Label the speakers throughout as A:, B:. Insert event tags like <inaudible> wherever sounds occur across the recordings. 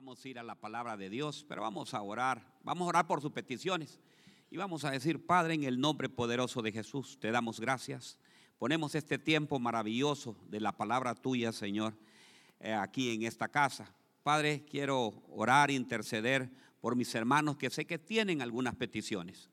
A: vamos a ir a la palabra de Dios, pero vamos a orar. Vamos a orar por sus peticiones. Y vamos a decir, Padre, en el nombre poderoso de Jesús, te damos gracias. Ponemos este tiempo maravilloso de la palabra tuya, Señor, eh, aquí en esta casa. Padre, quiero orar, interceder por mis hermanos que sé que tienen algunas peticiones,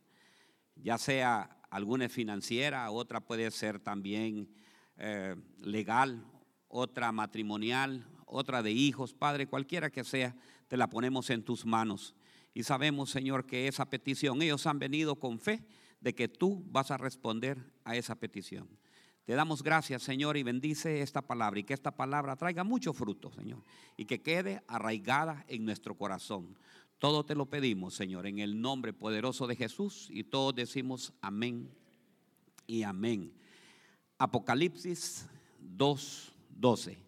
A: ya sea alguna financiera, otra puede ser también eh, legal, otra matrimonial, otra de hijos, Padre, cualquiera que sea, te la ponemos en tus manos. Y sabemos, Señor, que esa petición, ellos han venido con fe de que tú vas a responder a esa petición. Te damos gracias, Señor, y bendice esta palabra y que esta palabra traiga mucho fruto, Señor, y que quede arraigada en nuestro corazón. Todo te lo pedimos, Señor, en el nombre poderoso de Jesús y todos decimos amén y amén. Apocalipsis 2:12.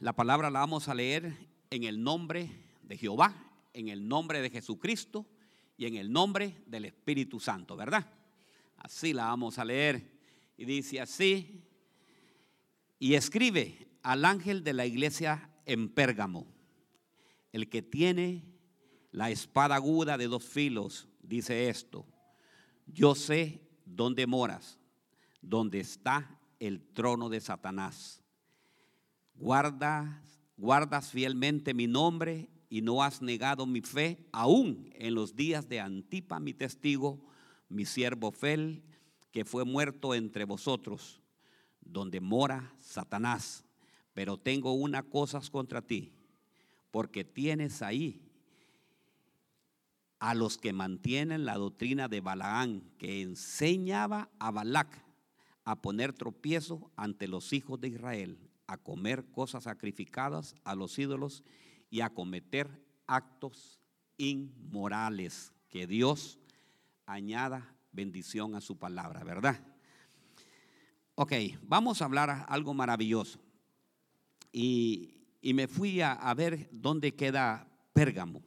A: La palabra la vamos a leer en el nombre de Jehová, en el nombre de Jesucristo y en el nombre del Espíritu Santo, ¿verdad? Así la vamos a leer. Y dice así, y escribe al ángel de la iglesia en Pérgamo, el que tiene la espada aguda de dos filos, dice esto, yo sé dónde moras, dónde está el trono de Satanás guardas, fielmente mi nombre y no has negado mi fe, aún en los días de Antipa, mi testigo, mi siervo Fel, que fue muerto entre vosotros, donde mora Satanás. Pero tengo una cosa contra ti, porque tienes ahí a los que mantienen la doctrina de Balaán, que enseñaba a Balac a poner tropiezo ante los hijos de Israel a comer cosas sacrificadas a los ídolos y a cometer actos inmorales. Que Dios añada bendición a su palabra, ¿verdad? Ok, vamos a hablar algo maravilloso. Y, me fui a, ver dónde queda Pérgamo.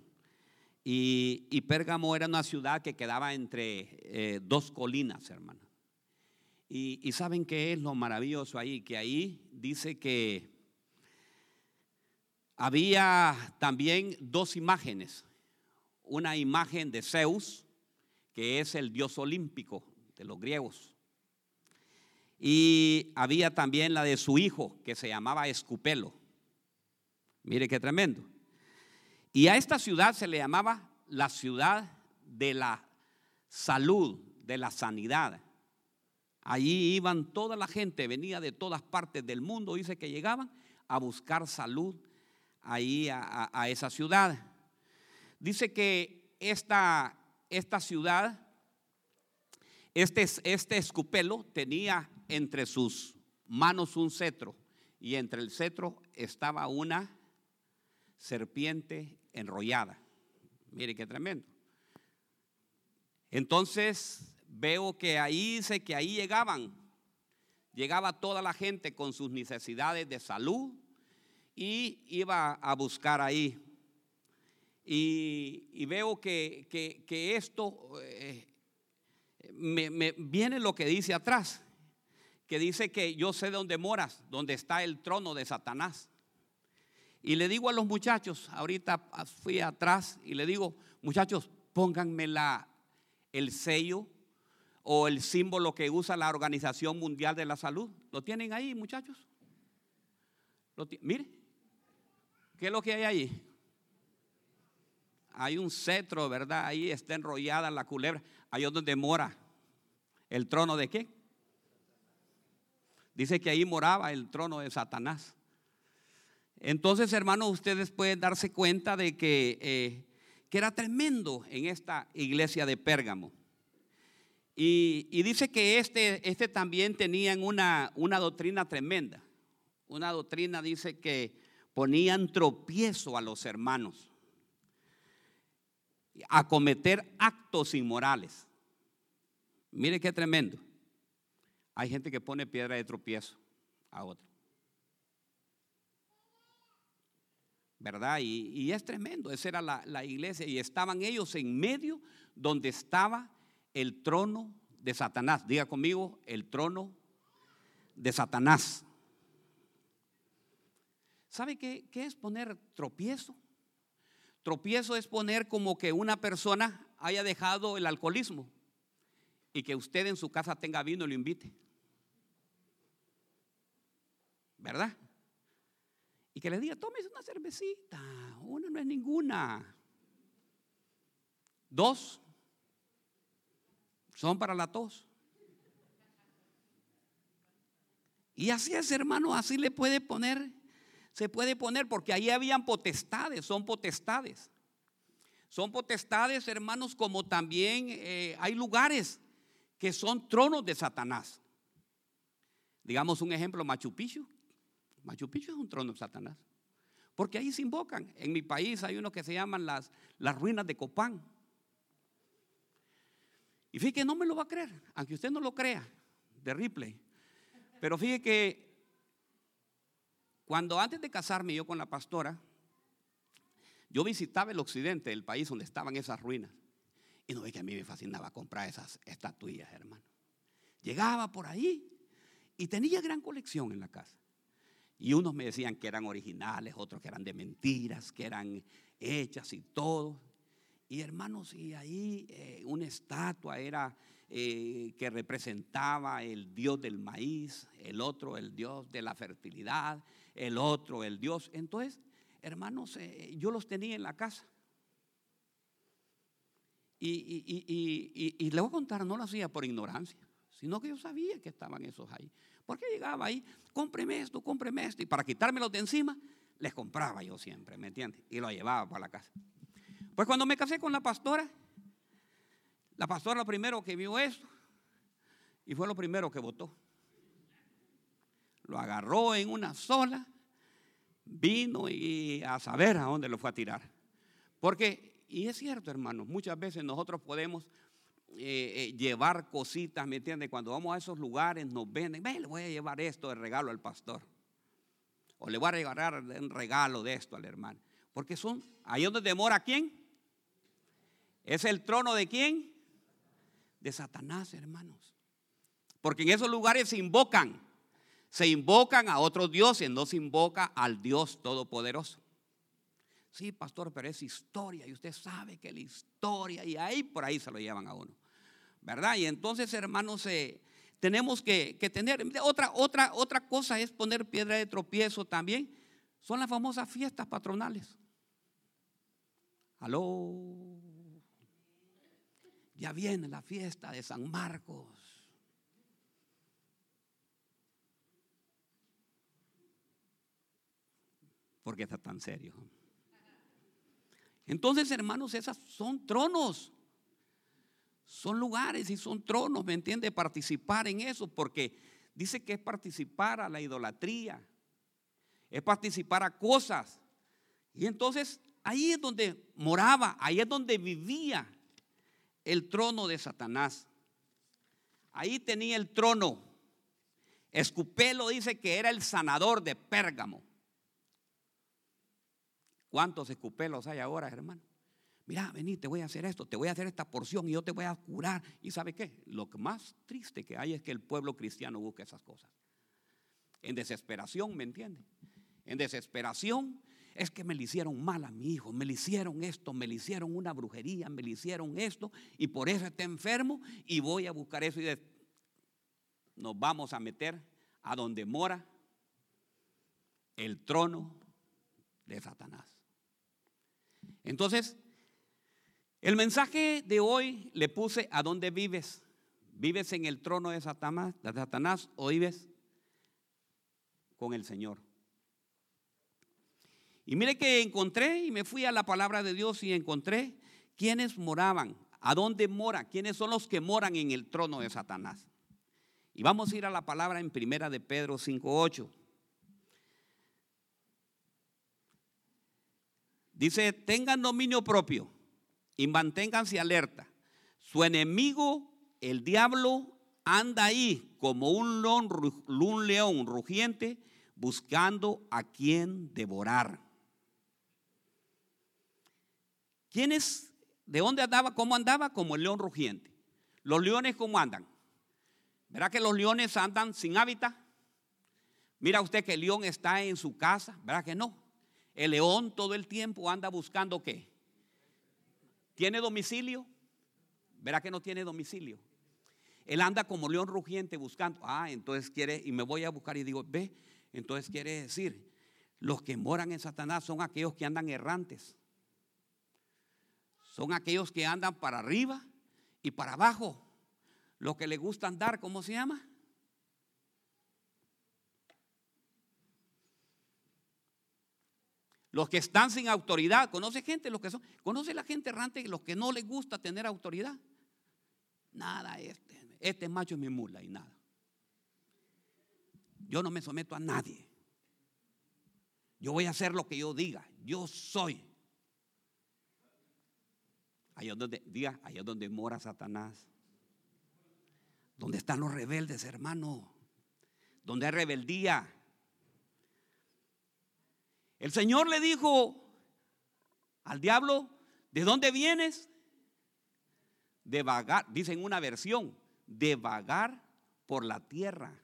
A: Y, Pérgamo era una ciudad que quedaba entre eh, dos colinas, hermano. Y, saben qué es lo maravilloso ahí, que ahí dice que había también dos imágenes. Una imagen de Zeus, que es el dios olímpico de los griegos. Y había también la de su hijo, que se llamaba Escupelo. Mire qué tremendo. Y a esta ciudad se le llamaba la ciudad de la salud, de la sanidad. Allí iban toda la gente, venía de todas partes del mundo, dice que llegaban a buscar salud ahí a, esa ciudad. Dice que esta, esta ciudad, este, este escupelo tenía entre sus manos un cetro y entre el cetro estaba una serpiente enrollada. Mire qué tremendo. Entonces veo que ahí dice que ahí llegaban, llegaba toda la gente con sus necesidades de salud y iba a buscar ahí. Y, veo que, esto eh, me, viene lo que dice atrás, que dice que yo sé dónde moras, donde está el trono de Satanás. Y le digo a los muchachos, ahorita fui atrás y le digo, muchachos, pónganme la, el sello o el símbolo que usa la Organización Mundial de la Salud. ¿Lo tienen ahí, muchachos? mire, ¿qué es lo que hay ahí? Hay un cetro, ¿verdad? Ahí está enrollada la culebra. Ahí es donde mora el trono de qué? Dice que ahí moraba el trono de Satanás. Entonces, hermanos, ustedes pueden darse cuenta de que, eh, que era tremendo en esta iglesia de Pérgamo. Y, dice que este, este también tenían una, una doctrina tremenda. Una doctrina dice que ponían tropiezo a los hermanos a cometer actos inmorales. Mire qué tremendo. Hay gente que pone piedra de tropiezo a otro. ¿Verdad? Y, es tremendo. Esa era la, la iglesia. Y estaban ellos en medio donde estaba el trono de Satanás. Diga conmigo, el trono de Satanás. ¿Sabe qué, qué es poner tropiezo? Tropiezo es poner como que una persona haya dejado el alcoholismo y que usted en su casa tenga vino y lo invite. ¿Verdad? Y que le diga, tómese una cervecita, una no es ninguna. Dos son para la tos. Y así es, hermano, así le puede poner, se puede poner, porque ahí habían potestades, son potestades. Son potestades, hermanos, como también eh, hay lugares que son tronos de Satanás. Digamos un ejemplo, Machu Picchu. Machu Picchu es un trono de Satanás. Porque ahí se invocan. En mi país hay uno que se llaman las, las ruinas de Copán. Y fíjate que no me lo va a creer, aunque usted no lo crea, de Ripley. Pero fíjese que cuando antes de casarme yo con la pastora, yo visitaba el occidente del país donde estaban esas ruinas. Y no ve que a mí me fascinaba comprar esas estatuillas, hermano. Llegaba por ahí y tenía gran colección en la casa. Y unos me decían que eran originales, otros que eran de mentiras, que eran hechas y todo. Y hermanos, y ahí eh, una estatua era eh, que representaba el dios del maíz, el otro el dios de la fertilidad, el otro el dios. Entonces, hermanos, eh, yo los tenía en la casa. Y, y, le voy a contar, no lo hacía por ignorancia, sino que yo sabía que estaban esos ahí. Porque llegaba ahí, cómpreme esto, cómpreme esto. Y para quitármelos de encima, les compraba yo siempre, ¿me entiendes? Y lo llevaba para la casa. Pues cuando me casé con la pastora, la pastora lo primero que vio eso y fue lo primero que votó. Lo agarró en una sola, vino y a saber a dónde lo fue a tirar. Porque, y es cierto, hermanos, muchas veces nosotros podemos eh, eh, llevar cositas, ¿me entiendes? Cuando vamos a esos lugares nos venden, le voy a llevar esto de regalo al pastor. O le voy a regalar un regalo de esto al hermano. Porque son, ahí donde demora quién. ¿Es el trono de quién? De Satanás, hermanos. Porque en esos lugares se invocan, se invocan a otros dioses, no se invoca al Dios Todopoderoso. Sí, pastor, pero es historia y usted sabe que la historia y ahí por ahí se lo llevan a uno. ¿Verdad? Y entonces, hermanos, eh, tenemos que, que, tener otra, otra, otra cosa es poner piedra de tropiezo también. Son las famosas fiestas patronales. Aló. Ya viene la fiesta de San Marcos. ¿Por qué está tan serio? Entonces, hermanos, esas son tronos. Son lugares y son tronos, ¿me entiende? Participar en eso, porque dice que es participar a la idolatría, es participar a cosas. Y entonces ahí es donde moraba, ahí es donde vivía el trono de Satanás. Ahí tenía el trono. Escupelo dice que era el sanador de Pérgamo. ¿Cuántos escupelos hay ahora, hermano? Mira, vení, te voy a hacer esto, te voy a hacer esta porción y yo te voy a curar. ¿Y sabe qué? Lo más triste que hay es que el pueblo cristiano busca esas cosas. En desesperación, ¿me entiende? En desesperación es que me le hicieron mal a mi hijo, me le hicieron esto, me le hicieron una brujería, me le hicieron esto y por eso está enfermo y voy a buscar eso y nos vamos a meter a donde mora el trono de Satanás. Entonces, el mensaje de hoy le puse a dónde vives. ¿Vives en el trono de Satanás, de Satanás o vives con el Señor? Y mire que encontré y me fui a la palabra de Dios y encontré quiénes moraban, a dónde mora, quiénes son los que moran en el trono de Satanás. Y vamos a ir a la palabra en primera de Pedro 5:8. Dice, tengan dominio propio y manténganse alerta. Su enemigo, el diablo, anda ahí como un león, un león rugiente buscando a quien devorar. ¿Quién es? ¿De dónde andaba? ¿Cómo andaba? Como el león rugiente. ¿Los leones cómo andan? ¿Verá que los leones andan sin hábitat? Mira usted que el león está en su casa, ¿verdad que no? El león todo el tiempo anda buscando qué? ¿Tiene domicilio? ¿Verá que no tiene domicilio? Él anda como león rugiente buscando. Ah, entonces quiere, y me voy a buscar y digo, ve, entonces quiere decir, los que moran en Satanás son aquellos que andan errantes. Son aquellos que andan para arriba y para abajo. Los que le gusta andar, ¿cómo se llama? Los que están sin autoridad, conoce gente, los que son, conoce la gente errante, los que no les gusta tener autoridad. Nada, este, este macho es mi mula y nada. Yo no me someto a nadie. Yo voy a hacer lo que yo diga. Yo soy. Allá donde, diga, allá donde mora Satanás. Donde están los rebeldes, hermano. Donde hay rebeldía. El Señor le dijo al diablo, ¿de dónde vienes? De vagar, dice en una versión, de vagar por la tierra.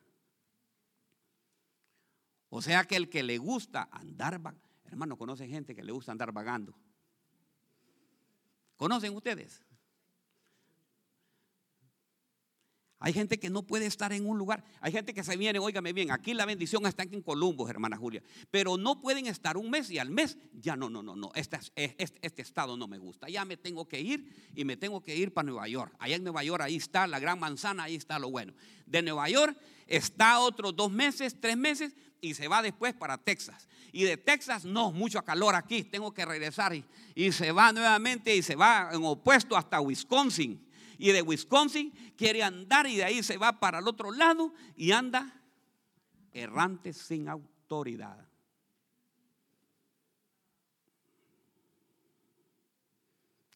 A: O sea que el que le gusta andar, hermano, conoce gente que le gusta andar vagando. ¿Conocen ustedes? Hay gente que no puede estar en un lugar. Hay gente que se viene, óigame bien, aquí la bendición está en Columbus, hermana Julia. Pero no pueden estar un mes y al mes ya no, no, no, no. Este, este, este, estado no me gusta. Ya me tengo que ir y me tengo que ir para Nueva York. Allá en Nueva York, ahí está la gran manzana, ahí está lo bueno. De Nueva York está otros dos meses, tres meses y se va después para Texas. Y de Texas, no, mucho calor aquí, tengo que regresar. Y, y se va nuevamente y se va en opuesto hasta Wisconsin y de Wisconsin quiere andar y de ahí se va para el otro lado y anda errante sin autoridad.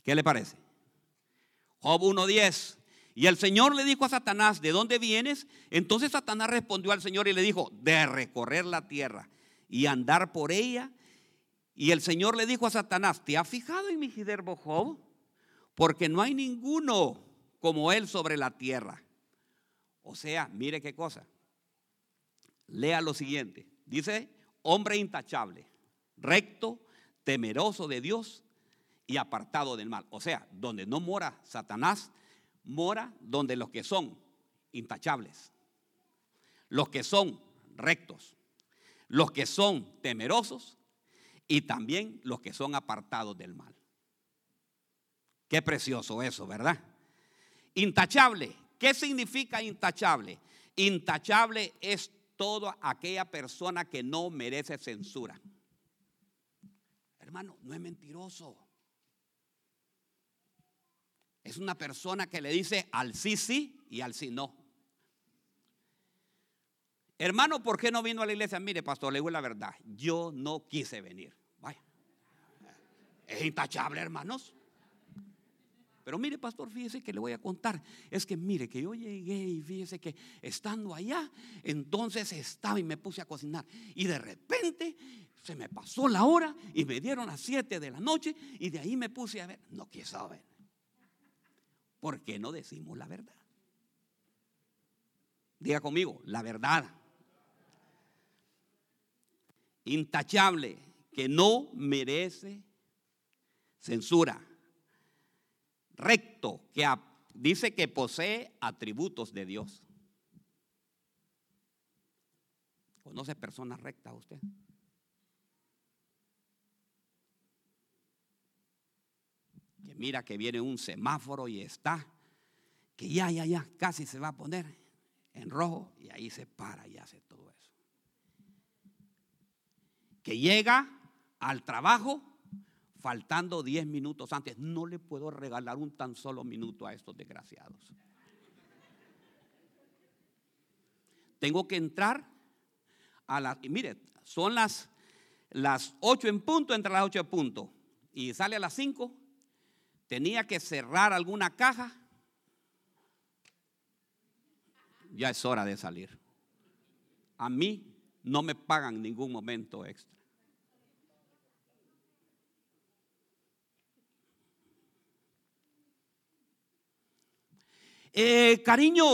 A: ¿Qué le parece? Job 1.10. Y el Señor le dijo a Satanás, ¿de dónde vienes? Entonces Satanás respondió al Señor y le dijo, de recorrer la tierra y andar por ella. Y el Señor le dijo a Satanás, ¿te has fijado en mi siervo Job? Porque no hay ninguno como Él sobre la tierra. O sea, mire qué cosa. Lea lo siguiente. Dice, hombre intachable, recto, temeroso de Dios y apartado del mal. O sea, donde no mora Satanás, mora donde los que son intachables, los que son rectos, los que son temerosos y también los que son apartados del mal. Qué precioso eso, ¿verdad? Intachable. ¿Qué significa intachable? Intachable es toda aquella persona que no merece censura. Hermano, no es mentiroso. Es una persona que le dice al sí sí y al sí no. Hermano, ¿por qué no vino a la iglesia? Mire, pastor, le digo la verdad. Yo no quise venir. Vaya. Es intachable, hermanos. Pero mire, pastor, fíjese que le voy a contar. Es que mire, que yo llegué y fíjese que estando allá, entonces estaba y me puse a cocinar. Y de repente se me pasó la hora y me dieron las 7 de la noche y de ahí me puse a ver. No quiso ver. ¿Por qué no decimos la verdad? Diga conmigo, la verdad. Intachable, que no merece censura recto, que dice que posee atributos de Dios. ¿Conoce personas rectas usted? Que mira que viene un semáforo y está, que ya, ya, ya, casi se va a poner en rojo y ahí se para y hace todo eso. Que llega al trabajo faltando 10 minutos antes. No le puedo regalar un tan solo minuto a estos desgraciados. Tengo que entrar a las, mire, son las, las 8 en punto, entre las 8 en punto, y sale a las 5. Tenía que cerrar alguna caja. Ya es hora de salir. A mí no me pagan ningún momento extra. Eh, cariño,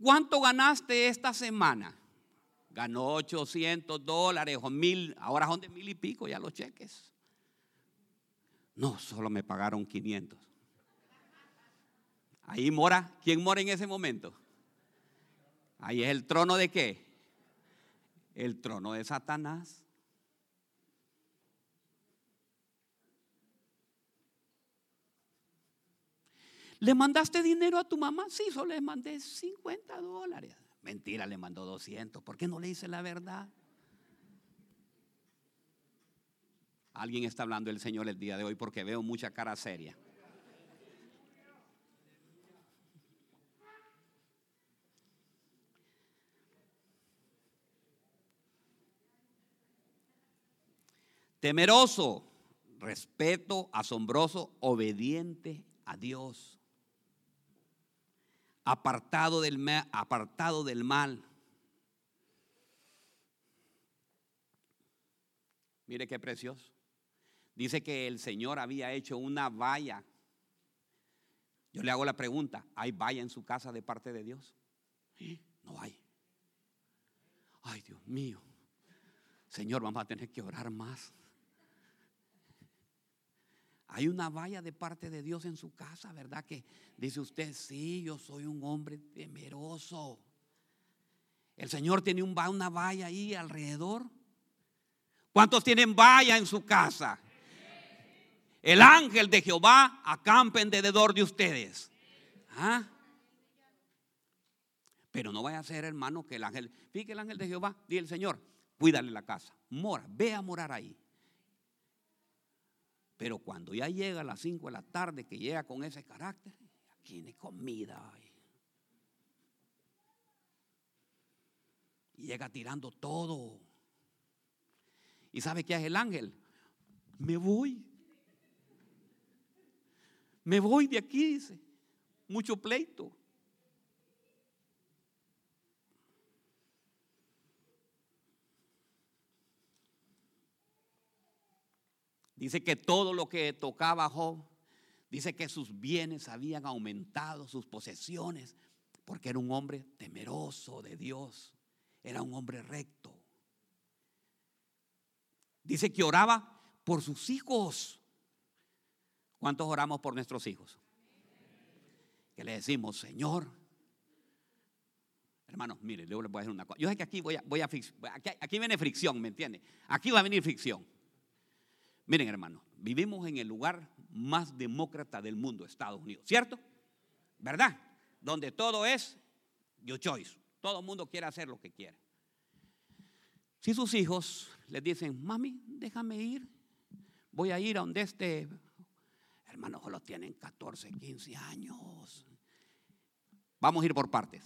A: ¿cuánto ganaste esta semana? Ganó 800 dólares o mil, ahora son de mil y pico ya los cheques. No, solo me pagaron 500. Ahí mora, ¿quién mora en ese momento? Ahí es el trono de qué? El trono de Satanás. ¿Le mandaste dinero a tu mamá? Sí, solo le mandé 50 dólares. Mentira, le mandó 200. ¿Por qué no le dice la verdad? Alguien está hablando del Señor el día de hoy porque veo mucha cara seria. Temeroso, respeto, asombroso, obediente a Dios apartado del, apartado del mal. Mire qué precioso. Dice que el Señor había hecho una valla. Yo le hago la pregunta, ¿hay valla en su casa de parte de Dios? No hay. Ay, Dios mío. Señor, vamos a tener que orar más. Hay una valla de parte de Dios en su casa, ¿verdad? Que dice usted, sí, yo soy un hombre temeroso. El Señor tiene un, una valla ahí alrededor. ¿Cuántos tienen valla en su casa? El ángel de Jehová acampa en derredor de ustedes. ¿Ah? Pero no vaya a ser, hermano, que el ángel, fíjate el ángel de Jehová, dice el Señor, cuídale la casa, mora, ve a morar ahí. Pero cuando ya llega a las 5 de la tarde, que llega con ese carácter, aquí comida hay. Y llega tirando todo. ¿Y sabe qué hace el ángel? Me voy. Me voy de aquí, dice. Mucho pleito. Dice que todo lo que tocaba Job, dice que sus bienes habían aumentado, sus posesiones, porque era un hombre temeroso de Dios, era un hombre recto. Dice que oraba por sus hijos. ¿Cuántos oramos por nuestros hijos? Que le decimos, Señor, hermanos, mire, yo les voy a decir una cosa. Yo sé que aquí voy a, voy a aquí, aquí viene fricción, ¿me entiende? Aquí va a venir fricción. Miren, hermano, vivimos en el lugar más demócrata del mundo, Estados Unidos, ¿cierto? ¿Verdad? Donde todo es your choice. Todo el mundo quiere hacer lo que quiere. Si sus hijos les dicen, mami, déjame ir, voy a ir a donde este, hermano, solo tienen 14, 15 años. Vamos a ir por partes.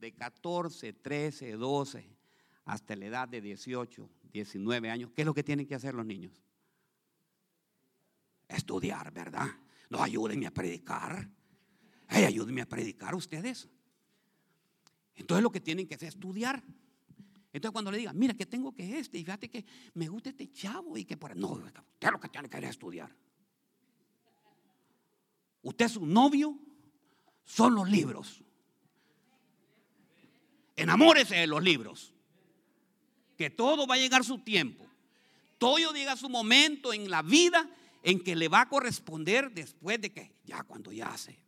A: De 14, 13, 12, hasta la edad de 18, 19 años, ¿qué es lo que tienen que hacer los niños? Estudiar, ¿verdad? No, ayúdenme a predicar. Ayúdenme a predicar ustedes. Entonces lo que tienen que hacer es estudiar. Entonces cuando le digan, mira que tengo que este, y fíjate que me gusta este chavo y que por no, usted lo que tiene que hacer es estudiar. Usted es un novio, son los libros. Enamórese de los libros. Que todo va a llegar su tiempo. Todo llega su momento en la vida en que le va a corresponder después de que, ya cuando ya hace,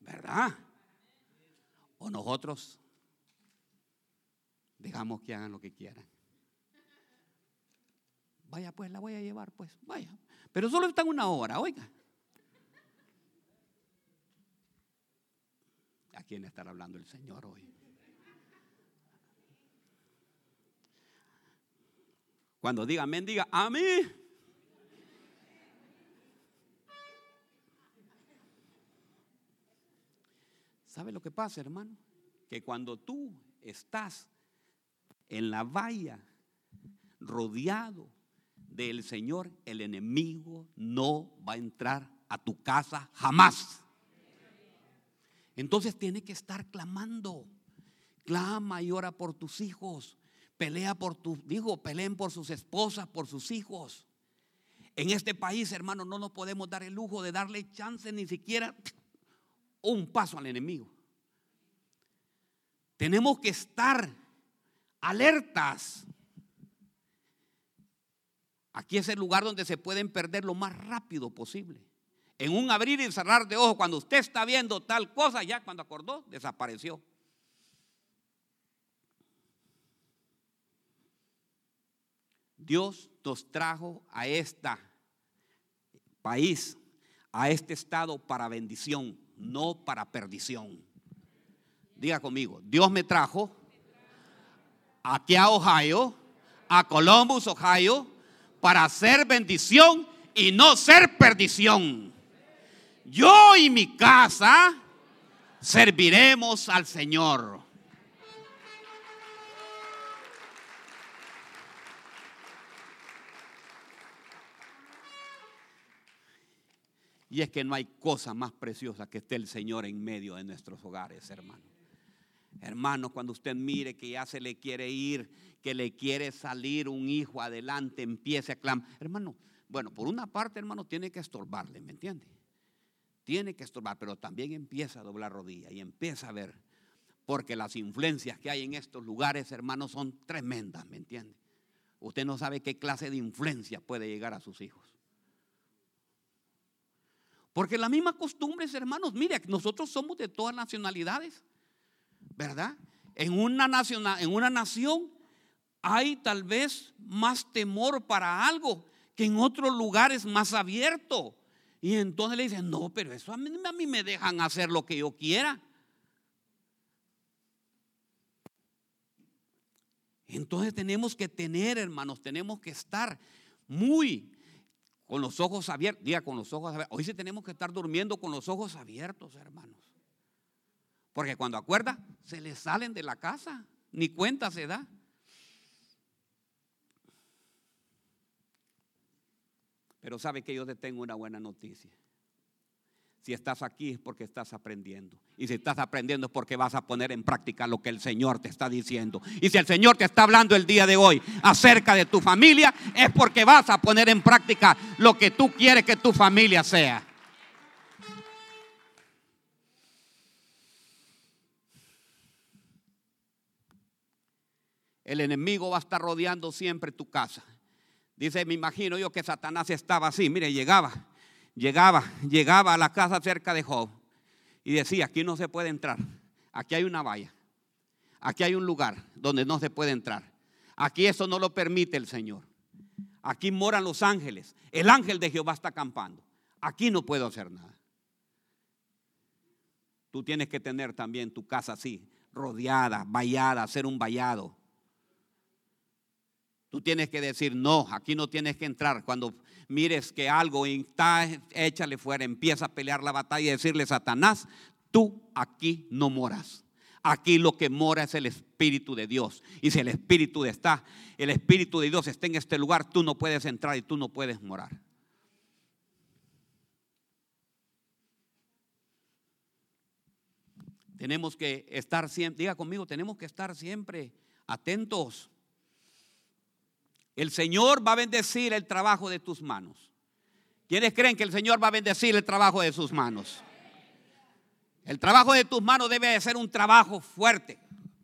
A: ¿verdad? O nosotros dejamos que hagan lo que quieran. Vaya pues, la voy a llevar pues, vaya. Pero solo está una hora, oiga. ¿A quién estará hablando el Señor hoy? Cuando diga amén, diga a mí. ¿Sabe lo que pasa, hermano? Que cuando tú estás en la valla, rodeado del Señor, el enemigo no va a entrar a tu casa jamás. Entonces tiene que estar clamando. Clama y ora por tus hijos. Pelea por tus, digo, peleen por sus esposas, por sus hijos. En este país, hermano, no nos podemos dar el lujo de darle chance ni siquiera un paso al enemigo. Tenemos que estar alertas. Aquí es el lugar donde se pueden perder lo más rápido posible. En un abrir y cerrar de ojos, cuando usted está viendo tal cosa, ya cuando acordó, desapareció. Dios nos trajo a este país, a este estado para bendición, no para perdición. Diga conmigo, Dios me trajo aquí a Ohio, a Columbus, Ohio, para ser bendición y no ser perdición. Yo y mi casa serviremos al Señor. Y es que no hay cosa más preciosa que esté el Señor en medio de nuestros hogares, hermano. Hermano, cuando usted mire que ya se le quiere ir, que le quiere salir un hijo adelante, empiece a clamar. Hermano, bueno, por una parte, hermano, tiene que estorbarle, ¿me entiende? Tiene que estorbar, pero también empieza a doblar rodilla y empieza a ver. Porque las influencias que hay en estos lugares, hermano, son tremendas, ¿me entiende? Usted no sabe qué clase de influencia puede llegar a sus hijos. Porque la misma costumbre, hermanos, mire, nosotros somos de todas nacionalidades. ¿verdad? En una, nación, en una nación hay tal vez más temor para algo que en otros lugares más abierto. Y entonces le dicen, no, pero eso a mí, a mí me dejan hacer lo que yo quiera. Entonces tenemos que tener, hermanos, tenemos que estar muy con los ojos abiertos. Diga, con los ojos abiertos. Hoy sí tenemos que estar durmiendo con los ojos abiertos, hermanos. Porque cuando acuerda, se le salen de la casa, ni cuenta se da. Pero sabe que yo te tengo una buena noticia. Si estás aquí es porque estás aprendiendo. Y si estás aprendiendo es porque vas a poner en práctica lo que el Señor te está diciendo. Y si el Señor te está hablando el día de hoy acerca de tu familia, es porque vas a poner en práctica lo que tú quieres que tu familia sea. el enemigo va a estar rodeando siempre tu casa. Dice, me imagino yo que Satanás estaba así, mire, llegaba, llegaba, llegaba a la casa cerca de Job y decía, aquí no se puede entrar, aquí hay una valla, aquí hay un lugar donde no se puede entrar, aquí eso no lo permite el Señor, aquí moran los ángeles, el ángel de Jehová está acampando, aquí no puedo hacer nada. Tú tienes que tener también tu casa así, rodeada, vallada, hacer un vallado Tú tienes que decir, no, aquí no tienes que entrar. Cuando mires que algo está, échale fuera, empieza a pelear la batalla y decirle, Satanás, tú aquí no moras. Aquí lo que mora es el Espíritu de Dios. Y si el Espíritu está, el Espíritu de Dios está en este lugar, tú no puedes entrar y tú no puedes morar. Tenemos que estar siempre, diga conmigo, tenemos que estar siempre atentos el Señor va a bendecir el trabajo de tus manos. ¿Quiénes creen que el Señor va a bendecir el trabajo de sus manos? El trabajo de tus manos debe de ser un trabajo fuerte.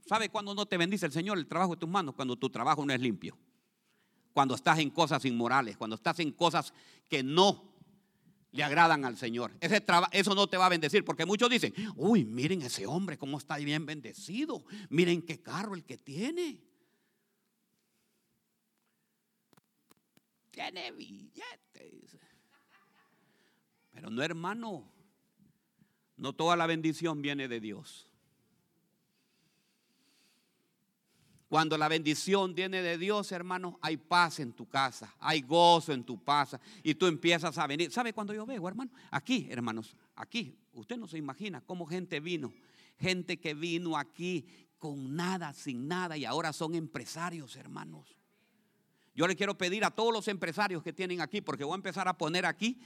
A: ¿Sabe cuándo no te bendice el Señor el trabajo de tus manos? Cuando tu trabajo no es limpio. Cuando estás en cosas inmorales, cuando estás en cosas que no le agradan al Señor. Ese eso no te va a bendecir porque muchos dicen, uy, miren ese hombre cómo está bien bendecido. Miren qué carro el que tiene. Tiene billetes. Pero no, hermano, no toda la bendición viene de Dios. Cuando la bendición viene de Dios, hermano, hay paz en tu casa, hay gozo en tu casa y tú empiezas a venir. ¿Sabe cuando yo veo, hermano? Aquí, hermanos, aquí, usted no se imagina cómo gente vino, gente que vino aquí con nada, sin nada y ahora son empresarios, hermanos. Yo le quiero pedir a todos los empresarios que tienen aquí, porque voy a empezar a poner aquí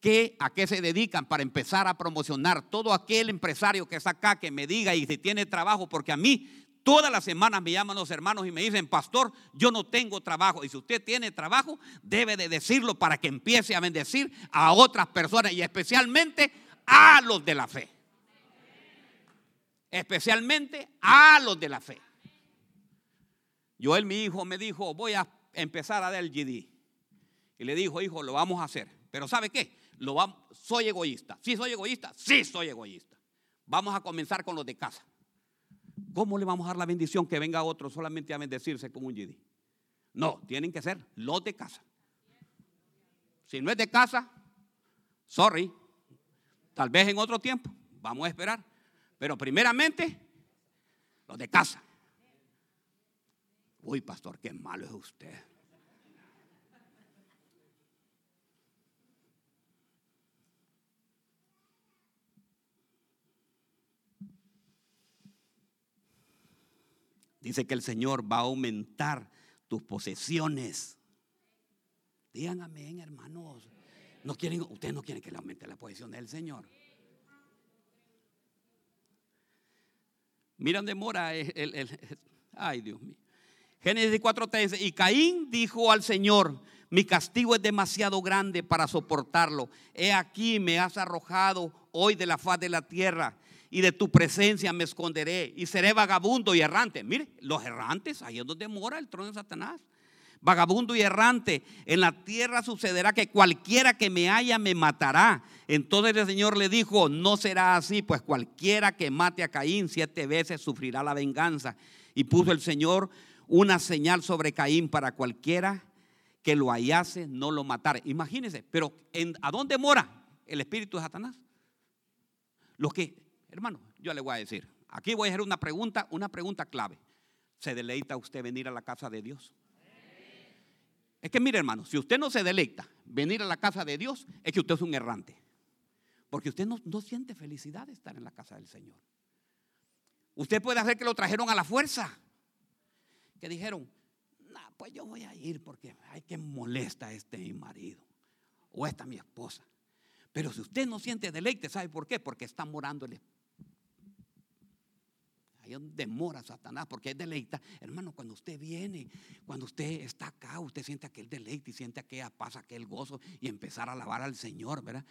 A: que a qué se dedican para empezar a promocionar. Todo aquel empresario que está acá, que me diga y si tiene trabajo, porque a mí todas las semanas me llaman los hermanos y me dicen, pastor, yo no tengo trabajo. Y si usted tiene trabajo, debe de decirlo para que empiece a bendecir a otras personas y especialmente a los de la fe. Especialmente a los de la fe. Joel, mi hijo, me dijo, voy a empezar a dar el GD. Y le dijo, hijo, lo vamos a hacer. Pero ¿sabe qué? Lo vamos, soy egoísta. ¿Sí soy egoísta? Sí soy egoísta. Vamos a comenzar con los de casa. ¿Cómo le vamos a dar la bendición que venga otro solamente a bendecirse con un GD? No, tienen que ser los de casa. Si no es de casa, sorry, tal vez en otro tiempo, vamos a esperar. Pero primeramente, los de casa. Uy, pastor, qué malo es usted. Dice que el Señor va a aumentar tus posesiones. Digan amén, hermanos. Ustedes no quieren que le aumente la posesión del Señor. Mira dónde mora el, ay Dios mío. Génesis 4:13. Y Caín dijo al Señor: Mi castigo es demasiado grande para soportarlo. He aquí me has arrojado hoy de la faz de la tierra y de tu presencia me esconderé y seré vagabundo y errante. Mire, los errantes, ahí es donde mora el trono de Satanás. Vagabundo y errante, en la tierra sucederá que cualquiera que me haya me matará. Entonces el Señor le dijo, no será así, pues cualquiera que mate a Caín siete veces sufrirá la venganza. Y puso el Señor una señal sobre Caín para cualquiera que lo hallase, no lo matara. Imagínense, pero ¿a dónde mora el espíritu de Satanás? Los que Hermano, yo le voy a decir, aquí voy a hacer una pregunta, una pregunta clave. ¿Se deleita usted venir a la casa de Dios? Es que mire hermano, si usted no se deleita venir a la casa de Dios, es que usted es un errante. Porque usted no, siente felicidad de estar en la casa del Señor. Usted puede hacer que lo trajeron a la fuerza. Que dijeron, pues yo voy a ir porque hay que molesta a este mi marido o esta mi esposa. Pero si usted no siente deleite, ¿sabe por qué? Porque está morando el Ahí donde mora Satanás, porque es deleita. Hermano, cuando usted viene, cuando usted está acá, usted siente aquel deleite y siente aquella paz, aquel gozo y empezar a alabar al Señor, ¿verdad?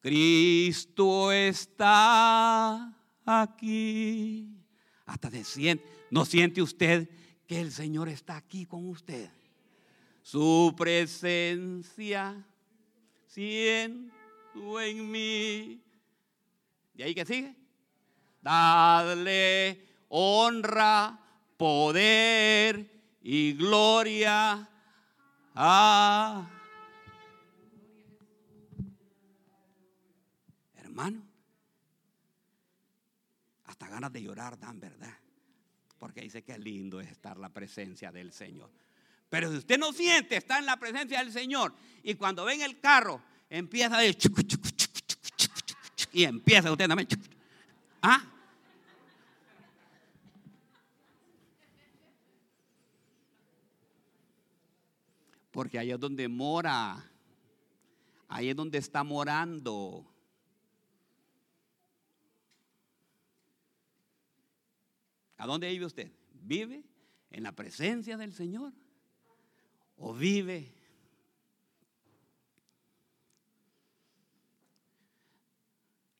A: Cristo está aquí. Hasta de siente, ¿no siente usted que el Señor está aquí con usted? Su presencia siento en mí. ¿Y ahí que sigue? Dadle honra, poder y gloria a... Hermano, hasta ganas de llorar dan, ¿verdad? Porque dice que lindo es estar la presencia del Señor. Pero si usted no siente, está en la presencia del Señor. Y cuando ven el carro, empieza a decir, y empieza usted también. ¿Ah? Porque ahí es donde mora. Ahí es donde está morando. ¿A dónde vive usted? ¿Vive en la presencia del Señor? ¿O vive?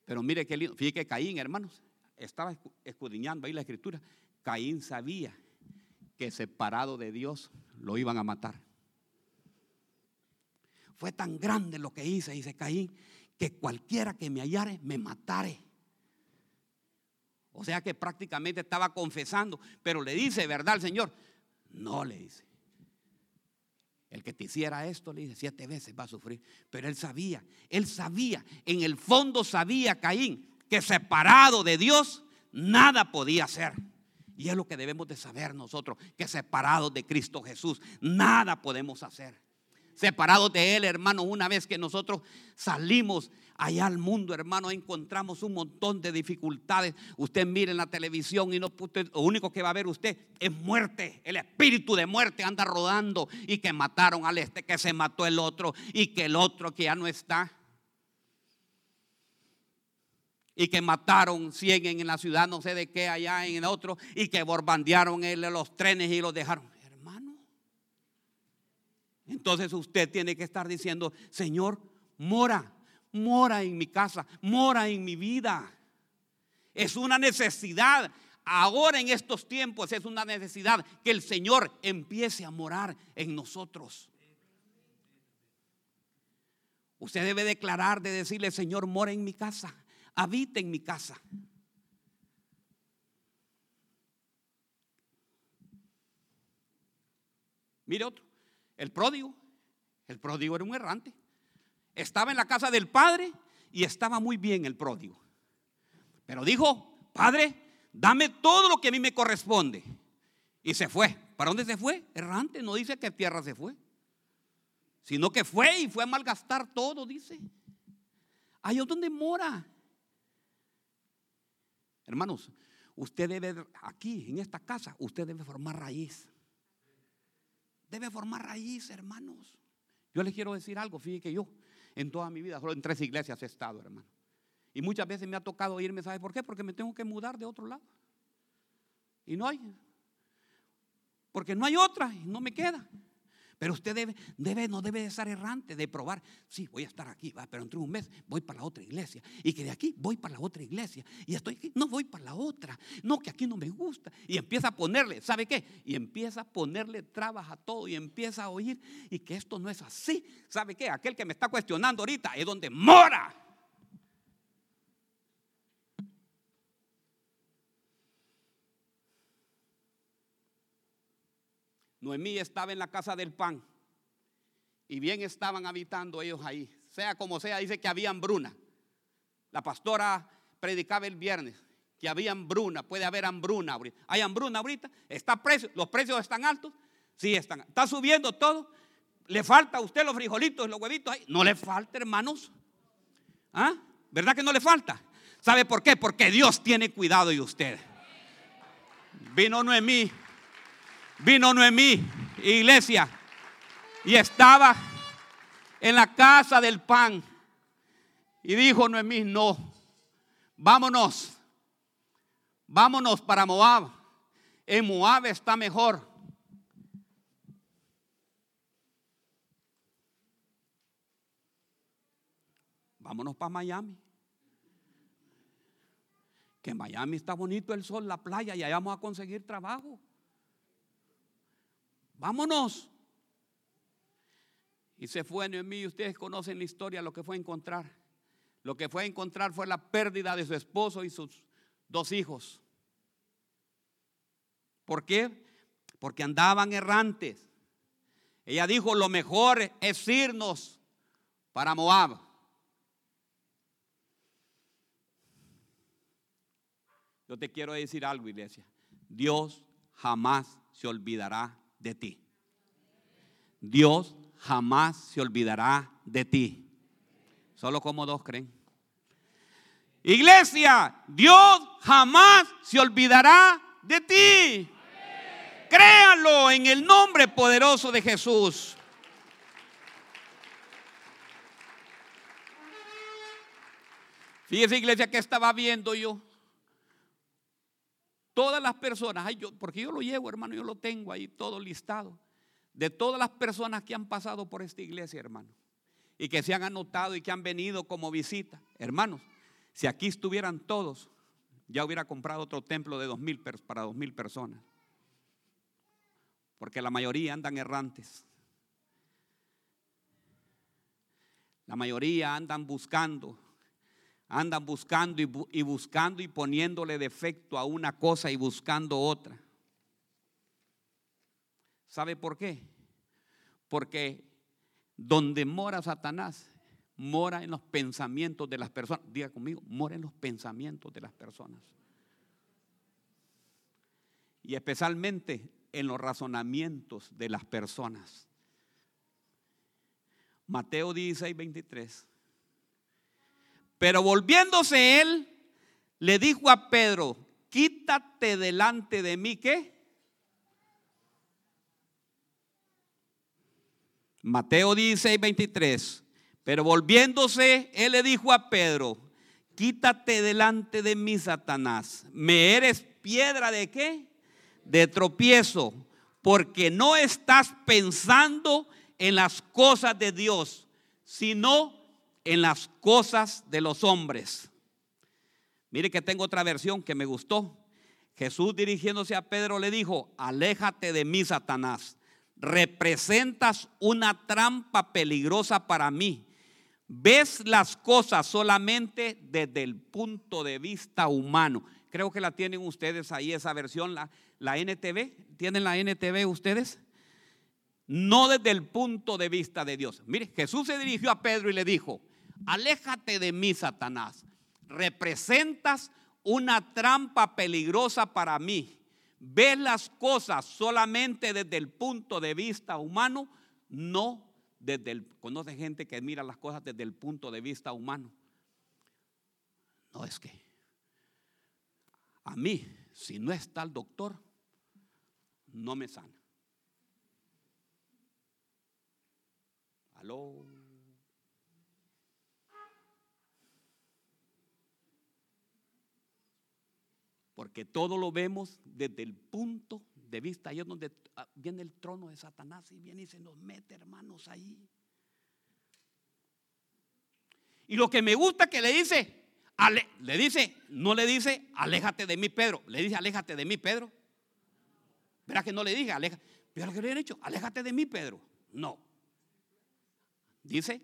A: Pero mire qué lindo. Fíjate que Caín, hermanos, estaba escudriñando ahí la escritura. Caín sabía que separado de Dios lo iban a matar. Fue tan grande lo que hice, dice Caín, que cualquiera que me hallare me matare. O sea que prácticamente estaba confesando, pero le dice, ¿verdad al Señor? No le dice. El que te hiciera esto, le dice, siete veces va a sufrir. Pero él sabía, él sabía, en el fondo sabía Caín que separado de Dios nada podía hacer. Y es lo que debemos de saber nosotros, que separados de Cristo Jesús, nada podemos hacer separados de Él, hermano, una vez que nosotros salimos allá al mundo, hermano, encontramos un montón de dificultades. Usted mire en la televisión y no, lo único que va a ver usted es muerte. El espíritu de muerte anda rodando y que mataron al este, que se mató el otro y que el otro que ya no está. Y que mataron 100 en la ciudad, no sé de qué, allá en el otro, y que borbandearon los trenes y los dejaron. Entonces usted tiene que estar diciendo, Señor, mora, mora en mi casa, mora en mi vida. Es una necesidad ahora en estos tiempos es una necesidad que el Señor empiece a morar en nosotros. Usted debe declarar de decirle, Señor, mora en mi casa, habita en mi casa. Mire otro, el pródigo. El pródigo era un errante. Estaba en la casa del padre y estaba muy bien el pródigo. Pero dijo, Padre, dame todo lo que a mí me corresponde. Y se fue. ¿Para dónde se fue? Errante, no dice que tierra se fue. Sino que fue y fue a malgastar todo, dice. Ahí es donde mora. Hermanos, usted debe, aquí en esta casa, usted debe formar raíz. Debe formar raíz, hermanos. Yo les quiero decir algo, fíjense que yo en toda mi vida solo en tres iglesias he estado, hermano. Y muchas veces me ha tocado irme, ¿sabe por qué? Porque me tengo que mudar de otro lado. Y no hay. Porque no hay otra y no me queda. Pero usted debe, debe, no debe de estar errante, de probar. Sí, voy a estar aquí, va, pero entre un mes voy para la otra iglesia. Y que de aquí voy para la otra iglesia. Y estoy aquí, no voy para la otra. No, que aquí no me gusta. Y empieza a ponerle, ¿sabe qué? Y empieza a ponerle trabas a todo y empieza a oír. Y que esto no es así. ¿Sabe qué? Aquel que me está cuestionando ahorita es donde mora. Noemí estaba en la casa del pan y bien estaban habitando ellos ahí. Sea como sea, dice que había hambruna. La pastora predicaba el viernes que había hambruna, puede haber hambruna. ¿Hay hambruna ahorita? ¿Está precio? ¿Los precios están altos? Sí, están. ¿Está subiendo todo? ¿Le falta a usted los frijolitos, los huevitos ahí? No le falta, hermanos. ¿Ah? ¿Verdad que no le falta? ¿Sabe por qué? Porque Dios tiene cuidado de usted. Vino Noemí Vino Noemí, iglesia, y estaba en la casa del pan. Y dijo Noemí, no, vámonos, vámonos para Moab. En Moab está mejor. Vámonos para Miami. Que en Miami está bonito el sol, la playa y allá vamos a conseguir trabajo. Vámonos. Y se fue Noemí. Ustedes conocen la historia, lo que fue a encontrar. Lo que fue a encontrar fue la pérdida de su esposo y sus dos hijos. ¿Por qué? Porque andaban errantes. Ella dijo, lo mejor es irnos para Moab. Yo te quiero decir algo, iglesia. Dios jamás se olvidará de ti. Dios jamás se olvidará de ti. Solo como dos creen. Iglesia, Dios jamás se olvidará de ti. Créalo en el nombre poderoso de Jesús. Fíjese, iglesia, que estaba viendo yo. Todas las personas, yo, porque yo lo llevo, hermano, yo lo tengo ahí todo listado. De todas las personas que han pasado por esta iglesia, hermano, y que se han anotado y que han venido como visita, hermanos, si aquí estuvieran todos, ya hubiera comprado otro templo de dos mil para dos mil personas. Porque la mayoría andan errantes. La mayoría andan buscando andan buscando y, buscando y poniéndole defecto a una cosa y buscando otra. ¿Sabe por qué? Porque donde mora Satanás, mora en los pensamientos de las personas. Diga conmigo, mora en los pensamientos de las personas. Y especialmente en los razonamientos de las personas. Mateo 16, 23. Pero volviéndose él, le dijo a Pedro, quítate delante de mí, ¿qué? Mateo 16, 23. Pero volviéndose, él le dijo a Pedro, quítate delante de mí, Satanás. ¿Me eres piedra de qué? De tropiezo, porque no estás pensando en las cosas de Dios, sino en las cosas de los hombres. Mire que tengo otra versión que me gustó. Jesús dirigiéndose a Pedro le dijo, aléjate de mí, Satanás. Representas una trampa peligrosa para mí. Ves las cosas solamente desde el punto de vista humano. Creo que la tienen ustedes ahí, esa versión, la, la NTV. ¿Tienen la NTV ustedes? No desde el punto de vista de Dios. Mire, Jesús se dirigió a Pedro y le dijo, aléjate de mí, Satanás. Representas una trampa peligrosa para mí. Ves las cosas solamente desde el punto de vista humano, no desde el... Conoce gente que mira las cosas desde el punto de vista humano. No es que a mí, si no está el doctor, no me sana. Aló. Porque todo lo vemos desde el punto de vista, ahí es donde ah, viene el trono de Satanás y viene y se nos mete, hermanos, ahí. Y lo que me gusta que le dice, le dice, no le dice, aléjate de mí, Pedro, le dice, aléjate de mí, Pedro. Verá que no le dije, aléjate, pero que le he dicho, aléjate de mí, Pedro. No. Dice,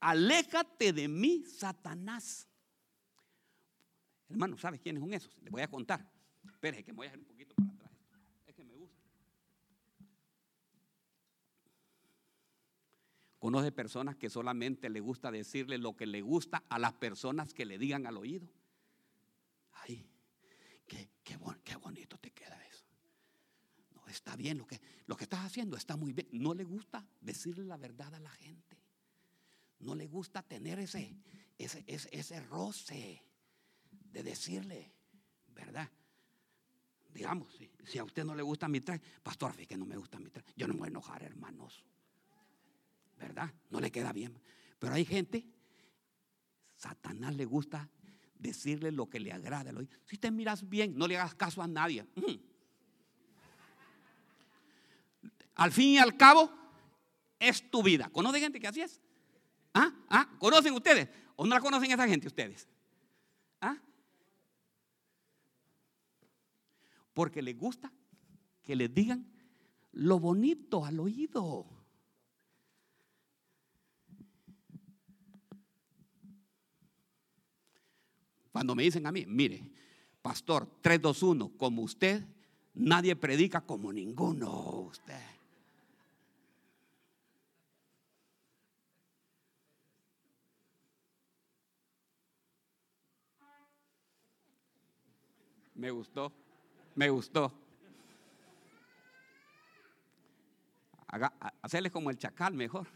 A: aléjate de mí, Satanás. Hermano, ¿sabes quiénes son esos? Les voy a contar. Espere, que me voy a hacer un poquito para atrás. Es que me gusta. Conoce personas que solamente le gusta decirle lo que le gusta a las personas que le digan al oído. Ay, qué, qué, qué bonito te queda eso. No, está bien lo que, lo que estás haciendo, está muy bien. No le gusta decirle la verdad a la gente. No le gusta tener ese, ese, ese, ese roce de decirle, ¿verdad? Digamos, si, a usted no le gusta mi traje, pastor, fíjate que no me gusta mi traje. Yo no me voy a enojar, hermanos. ¿Verdad? No le queda bien. Pero hay gente, Satanás le gusta decirle lo que le agrada. Si te miras bien, no le hagas caso a nadie. Al fin y al cabo, es tu vida. ¿Conoce gente que así es? ¿Ah? ¿Ah? ¿Conocen ustedes? ¿O no la conocen esa gente ustedes? ¿Ah? Porque les gusta que les digan lo bonito al oído. Cuando me dicen a mí, mire, pastor 321, como usted, nadie predica como ninguno usted. Me gustó. Me gustó. Haga, hacerle como el chacal mejor.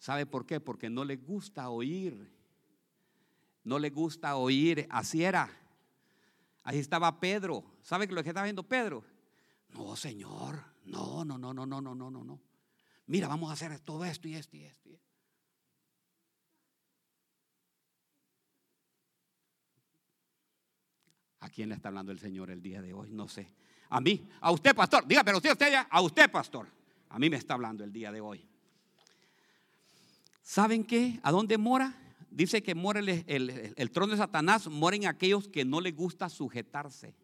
A: ¿Sabe por qué? Porque no le gusta oír. No le gusta oír. Así era. Ahí estaba Pedro. ¿Sabe lo que estaba viendo Pedro? No, Señor. No, no, no, no, no, no, no, no mira, vamos a hacer todo esto y esto y esto. ¿A quién le está hablando el Señor el día de hoy? No sé. A mí, a usted, pastor. Diga, pero usted, usted ya, a usted, pastor. A mí me está hablando el día de hoy. ¿Saben qué? ¿A dónde mora? Dice que mora el, el, trono de Satanás, moren aquellos que no les gusta sujetarse.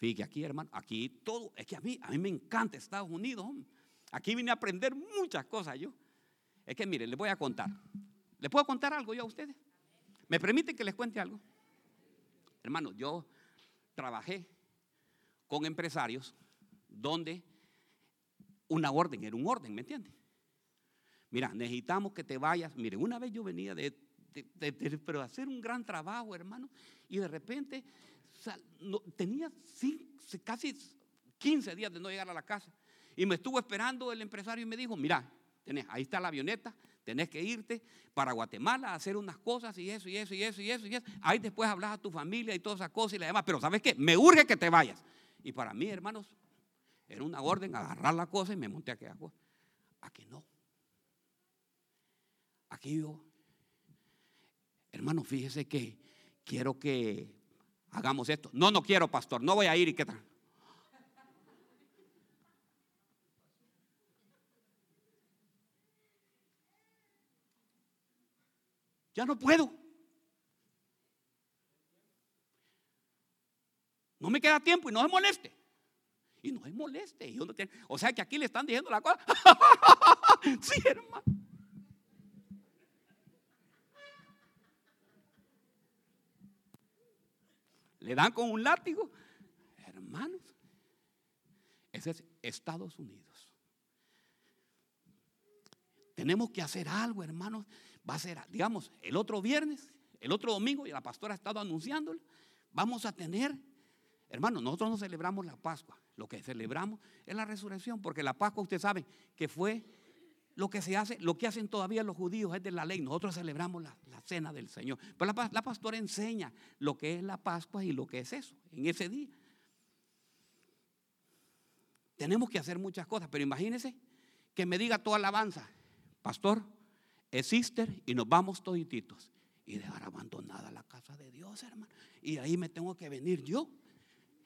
A: Fíjate aquí, hermano, aquí todo, es que a mí, a mí me encanta Estados Unidos. Aquí vine a aprender muchas cosas yo. Es que mire, les voy a contar. ¿Les puedo contar algo yo a ustedes? ¿Me permiten que les cuente algo? Hermano, yo trabajé con empresarios donde una orden era un orden, ¿me entiendes? Mira, necesitamos que te vayas. Mire, una vez yo venía de, pero hacer un gran trabajo, hermano, y de repente tenía casi 15 días de no llegar a la casa. Y me estuvo esperando el empresario y me dijo, mira, tenés, ahí está la avioneta, tenés que irte para Guatemala a hacer unas cosas y eso y eso y eso y eso y eso. Ahí después hablas a tu familia y todas esas cosas y la demás. Pero ¿sabes qué? Me urge que te vayas. Y para mí, hermanos, era una orden agarrar la cosa y me monté a aquella cosa. Aquí no. Aquí yo, hermano, fíjese que quiero que hagamos esto. No, no quiero, pastor, no voy a ir y qué tal. Ya no puedo. No me queda tiempo y no se moleste. Y no se moleste. O sea que aquí le están diciendo la cosa. <laughs> sí, hermano. Le dan con un látigo. Hermanos, ese es Estados Unidos. Tenemos que hacer algo, hermanos. Va a ser, digamos, el otro viernes, el otro domingo, y la pastora ha estado anunciándolo, vamos a tener, hermanos, nosotros no celebramos la Pascua, lo que celebramos es la resurrección, porque la Pascua, usted sabe, que fue lo que se hace, lo que hacen todavía los judíos es de la ley. Nosotros celebramos la, cena del Señor. Pero la, la, pastora enseña lo que es la Pascua y lo que es eso en ese día. Tenemos que hacer muchas cosas, pero imagínense que me diga toda alabanza, pastor, es sister y nos vamos todititos. Y dejar abandonada la casa de Dios, hermano. Y ahí me tengo que venir yo.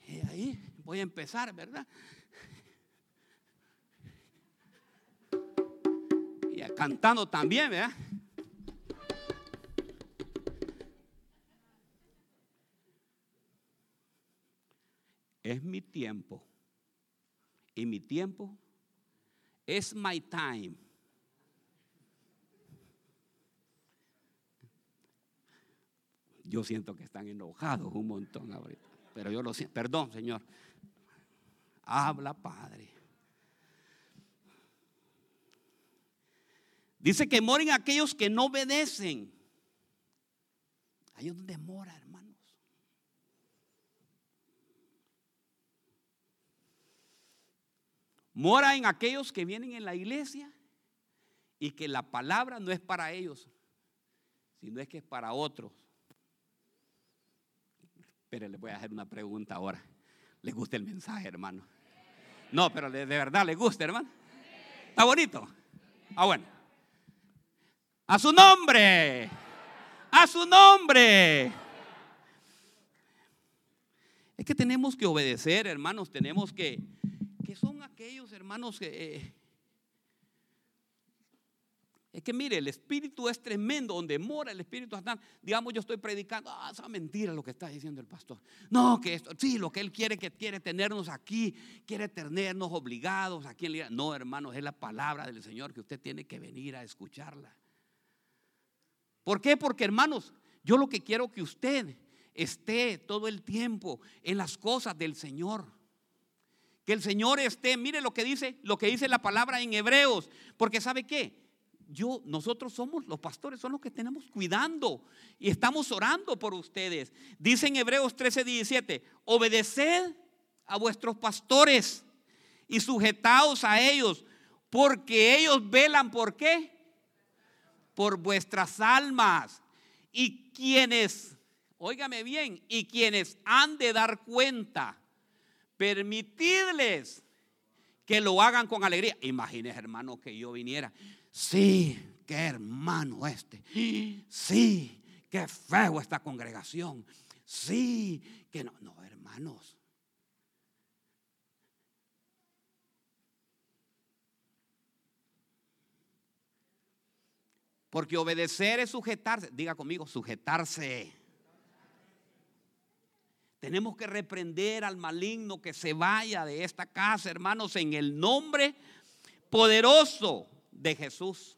A: Y ahí voy a empezar, ¿verdad? Cantando también, ¿verdad? Es mi tiempo. Y mi tiempo es my time. Yo siento que están enojados un montón ahorita. Pero yo lo siento. Perdón, Señor. Habla, Padre. Dice que moren aquellos que no obedecen. Ahí es donde mora, hermanos. Mora en aquellos que vienen en la iglesia y que la palabra no es para ellos, sino es que es para otros. Pero le voy a hacer una pregunta ahora. ¿Le gusta el mensaje, hermano? No, pero de, verdad le gusta, hermano. ¿Está bonito? Ah, bueno. A su nombre. A su nombre. Es que tenemos que obedecer, hermanos. Tenemos que, que son aquellos hermanos que eh, es que mire, el Espíritu es tremendo, donde mora el Espíritu Santo. Digamos, yo estoy predicando, ah, esa mentira lo que está diciendo el pastor. No, que esto, sí, lo que él quiere, que quiere tenernos aquí, quiere tenernos obligados aquí en No, hermanos, es la palabra del Señor que usted tiene que venir a escucharla. ¿Por qué? Porque, hermanos, yo lo que quiero que usted esté todo el tiempo en las cosas del Señor. Que el Señor esté, mire lo que dice, lo que dice la palabra en Hebreos, porque ¿sabe qué? yo, nosotros somos los pastores, son los que tenemos cuidando y estamos orando por ustedes. Dice en Hebreos 13, 17, obedeced a vuestros pastores y sujetaos a ellos, porque ellos velan por qué? Por vuestras almas. Y quienes, óigame bien, y quienes han de dar cuenta, permitidles que lo hagan con alegría. Imagínese, hermano, que yo viniera. Sí, qué hermano este. Sí, qué feo esta congregación. Sí, que no, no, hermanos. Porque obedecer es sujetarse. Diga conmigo, sujetarse. Tenemos que reprender al maligno que se vaya de esta casa, hermanos, en el nombre poderoso de Jesús.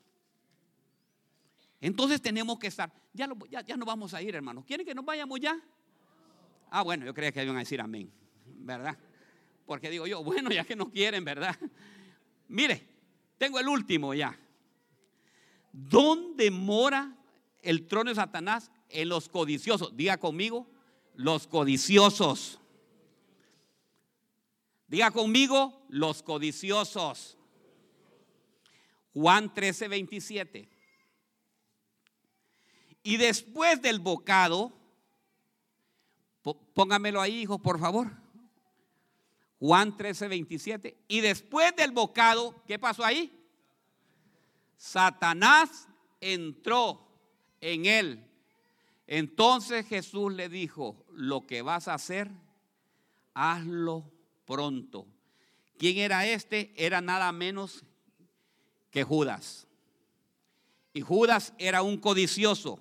A: Entonces tenemos que estar. Ya, ya, ya no vamos a ir, hermanos. ¿Quieren que nos vayamos ya? Ah, bueno, yo creía que iban a decir amén, ¿verdad? Porque digo yo, <laughs> bueno, ya que no quieren, ¿verdad? Mire, tengo el último ya. ¿Dónde mora el trono de Satanás? En los codiciosos. Diga conmigo, los codiciosos. Diga conmigo, los codiciosos. Juan 13, 27. Y después del bocado, póngamelo ahí, hijo, por favor. Juan 13, 27. Y después del bocado, ¿qué pasó ahí? Satanás entró en él. Entonces Jesús le dijo, lo que vas a hacer, hazlo pronto. ¿Quién era este? Era nada menos que Judas. Y Judas era un codicioso.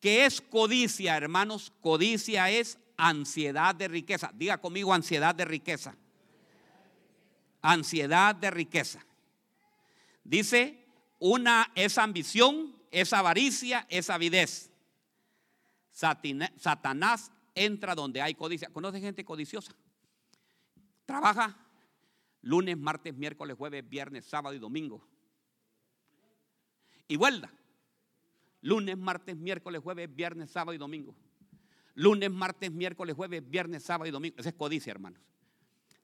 A: ¿Qué es codicia, hermanos? Codicia es ansiedad de riqueza. Diga conmigo ansiedad de riqueza. Ansiedad de riqueza. Dice, una es ambición, es avaricia, es avidez. Satanás entra donde hay codicia. ¿Conoce gente codiciosa? Trabaja lunes, martes, miércoles, jueves, viernes, sábado y domingo. Y vuelta. Lunes, martes, miércoles, jueves, viernes, sábado y domingo. Lunes, martes, miércoles, jueves, viernes, sábado y domingo. Esa es codicia, hermanos.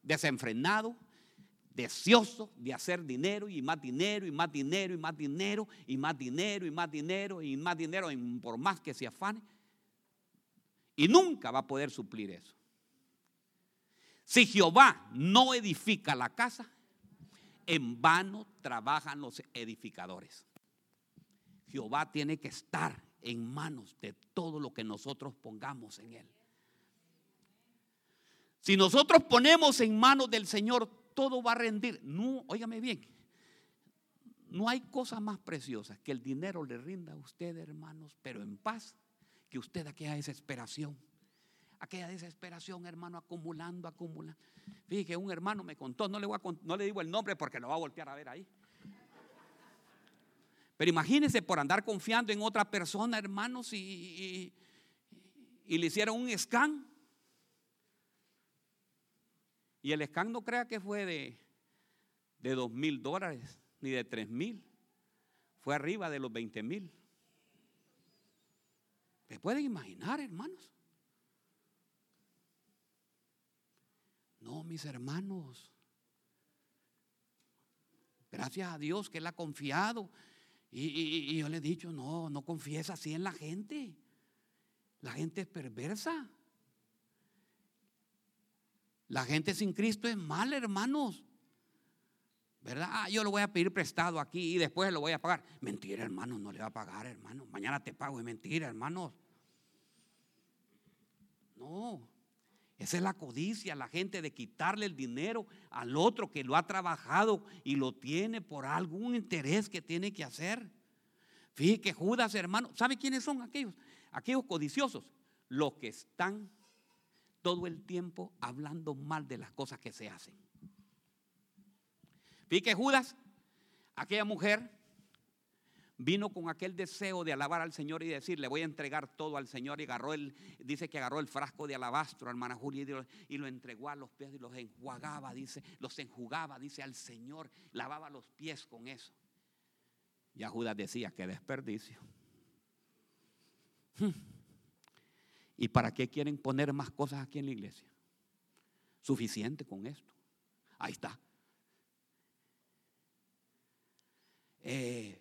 A: Desenfrenado, deseoso de hacer dinero y más dinero y más dinero y más dinero y más dinero y más dinero y más dinero, por más que se afane. Y nunca va a poder suplir eso. Si Jehová no edifica la casa, en vano trabajan los edificadores. Jehová tiene que estar en manos de todo lo que nosotros pongamos en Él. Si nosotros ponemos en manos del Señor, todo va a rendir. No, óigame bien, no hay cosa más preciosa que el dinero le rinda a usted, hermanos, pero en paz, que usted aquella desesperación. Aquella desesperación, hermano, acumulando, acumulando. Fíjese, un hermano me contó, no le, digo el nombre porque lo va a voltear a ver ahí. Pero imagínense por andar confiando en otra persona, hermanos, y, le hicieron un scan. Y el scan no crea que fue de, de dos mil dólares ni de tres mil. Fue arriba de los 20 mil. ¿Se pueden imaginar, hermanos? No, mis hermanos. Gracias a Dios que Él ha confiado y, yo le he dicho, no, no confíes así en la gente. La gente es perversa. La gente sin Cristo es mala, hermanos. ¿Verdad? Ah, yo lo voy a pedir prestado aquí y después lo voy a pagar. Mentira, hermano, no le va a pagar, hermano. Mañana te pago, es mentira, hermanos. No. Esa es la codicia, la gente de quitarle el dinero al otro que lo ha trabajado y lo tiene por algún interés que tiene que hacer. Fíjate Judas, hermano, ¿sabe quiénes son aquellos? Aquellos codiciosos, los que están todo el tiempo hablando mal de las cosas que se hacen. Fíjate Judas, aquella mujer vino con aquel deseo de alabar al Señor y decir, le voy a entregar todo al Señor y agarró el, dice que agarró el frasco de alabastro, hermana Julia, y lo, entregó a los pies y los enjuagaba, dice, los enjugaba, dice al Señor, lavaba los pies con eso. Ya Judas decía, qué desperdicio. ¿Y para qué quieren poner más cosas aquí en la iglesia? Suficiente con esto. Ahí está. Eh,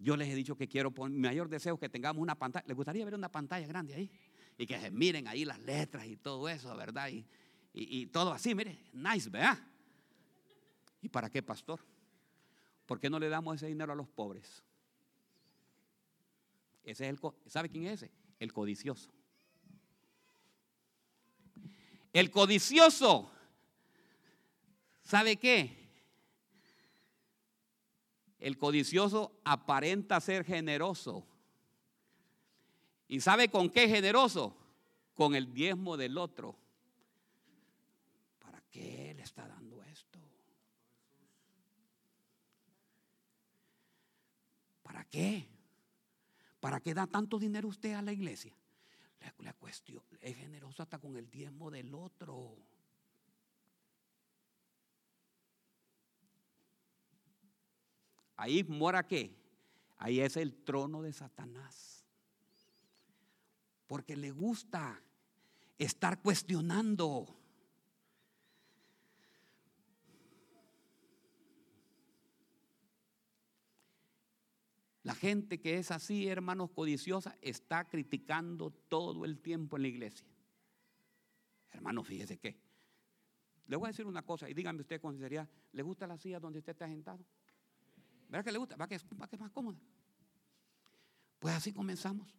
A: yo les he dicho que quiero poner, mi mayor deseo es que tengamos una pantalla. ¿Les gustaría ver una pantalla grande ahí? Y que se miren ahí las letras y todo eso, ¿verdad? Y, y, todo así, mire, nice, ¿verdad? ¿Y para qué, pastor? ¿Por qué no le damos ese dinero a los pobres? Ese es el, ¿Sabe quién es ese? El codicioso. El codicioso, ¿sabe qué? El codicioso aparenta ser generoso. ¿Y sabe con qué generoso? Con el diezmo del otro. ¿Para qué le está dando esto? ¿Para qué? ¿Para qué da tanto dinero usted a la iglesia? La, cuestión es generoso hasta con el diezmo del otro. Ahí mora qué? Ahí es el trono de Satanás. Porque le gusta estar cuestionando. La gente que es así, hermanos, codiciosa, está criticando todo el tiempo en la iglesia. Hermano, fíjese que. Le voy a decir una cosa y dígame usted con sinceridad, ¿le gusta la silla donde usted está sentado? ¿Verdad que le gusta? ¿Va que, que es más cómoda? Pues así comenzamos.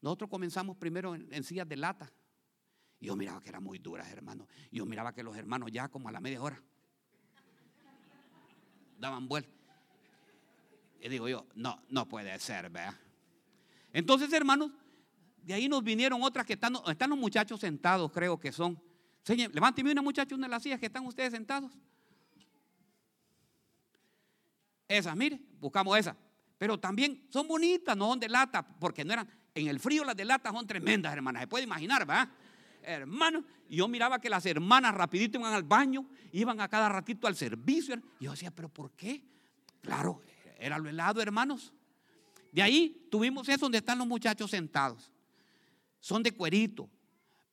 A: Nosotros comenzamos primero en, sillas de lata. Y yo miraba que eran muy duras, hermano. Y yo miraba que los hermanos ya como a la media hora daban vuelta. Y digo yo, no, no puede ser, ¿verdad? Entonces, hermanos, de ahí nos vinieron otras que están, están los muchachos sentados, creo que son. Señor, levánteme una muchacha, una de las sillas que están ustedes sentados. Esas, mire, buscamos esas. Pero también son bonitas, no son de lata, porque no eran, en el frío las de lata son tremendas, hermanas. Se puede imaginar, ¿verdad? Hermano, yo miraba que las hermanas rapidito iban al baño, iban a cada ratito al servicio. Y yo decía, pero ¿por qué? Claro, era lo helado, hermanos. De ahí tuvimos eso donde están los muchachos sentados. Son de cuerito,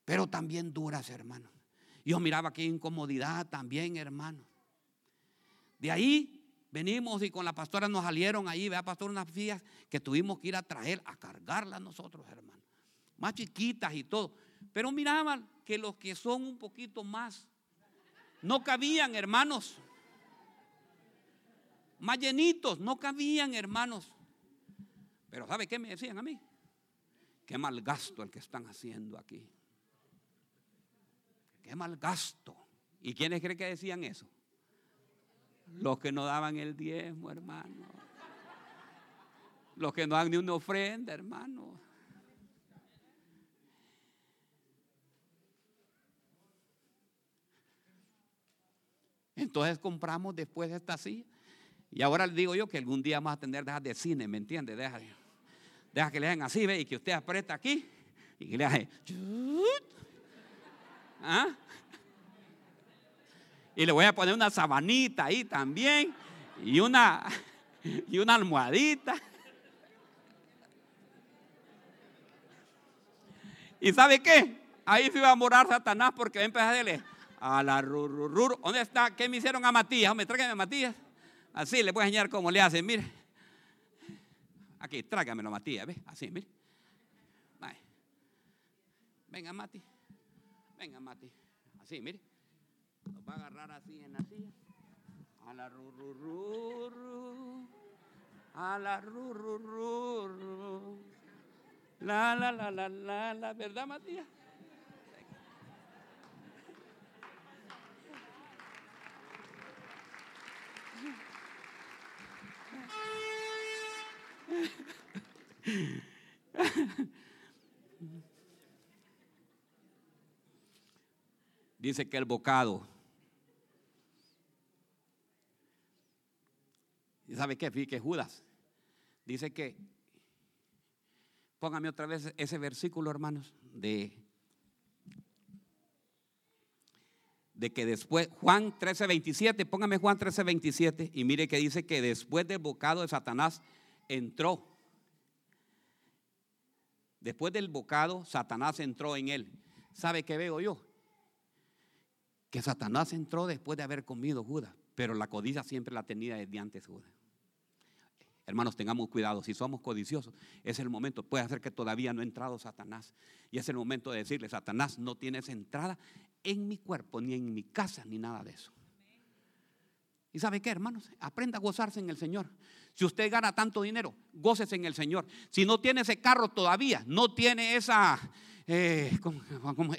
A: pero también duras, hermano. Yo miraba qué incomodidad también, hermano. De ahí venimos y con la pastora nos salieron ahí, vea, pastor, unas fillas que tuvimos que ir a traer, a cargarlas nosotros, hermano. Más chiquitas y todo. Pero miraban que los que son un poquito más, no cabían, hermanos. Más llenitos, no cabían, hermanos. Pero ¿sabe qué me decían a mí? Qué mal gasto el que están haciendo aquí. Qué mal gasto. ¿Y quiénes creen que decían eso? Los que no daban el diezmo, hermano. Los que no dan ni una ofrenda, hermano. Entonces compramos después de esta silla. Y ahora le digo yo que algún día vamos a tener dejar de cine, ¿me entiende? Deja, deja que le hagan así, ¿ve? Y que usted aprieta aquí y que le haga. ¿Ah? Y le voy a poner una sabanita ahí también. Y una, y una almohadita. ¿Y sabe qué? Ahí se iba a morar Satanás porque va a empezar a decirle a la rururur. ¿Dónde está? ¿Qué me hicieron a Matías? Hombre, tráigame a Matías. Así le voy a enseñar cómo le hacen, mire. Aquí, tráigamelo Matías, ¿ves? Así, mire. Venga, Mati. Venga, Mati. Así, mire. Nos va a agarrar así en la silla. A la rurururu. A la rurururu. La, la, la, la, la, la. ¿Verdad, Matías? Dice que el bocado. ¿Y sabe qué? Fíjate Judas. Dice que. Póngame otra vez ese versículo, hermanos, de. De que después, Juan 13, 27, póngame Juan 13, 27, y mire que dice que después del bocado de Satanás entró. Después del bocado, Satanás entró en él. ¿Sabe qué veo yo? Que Satanás entró después de haber comido Judas, pero la codicia siempre la tenía desde antes Judas. Hermanos, tengamos cuidado. Si somos codiciosos, es el momento. Puede ser que todavía no ha entrado Satanás. Y es el momento de decirle, Satanás, no tienes entrada en mi cuerpo, ni en mi casa, ni nada de eso. ¿Y sabe qué, hermanos? Aprenda a gozarse en el Señor. Si usted gana tanto dinero, gócese en el Señor. Si no tiene ese carro todavía, no tiene esa, eh,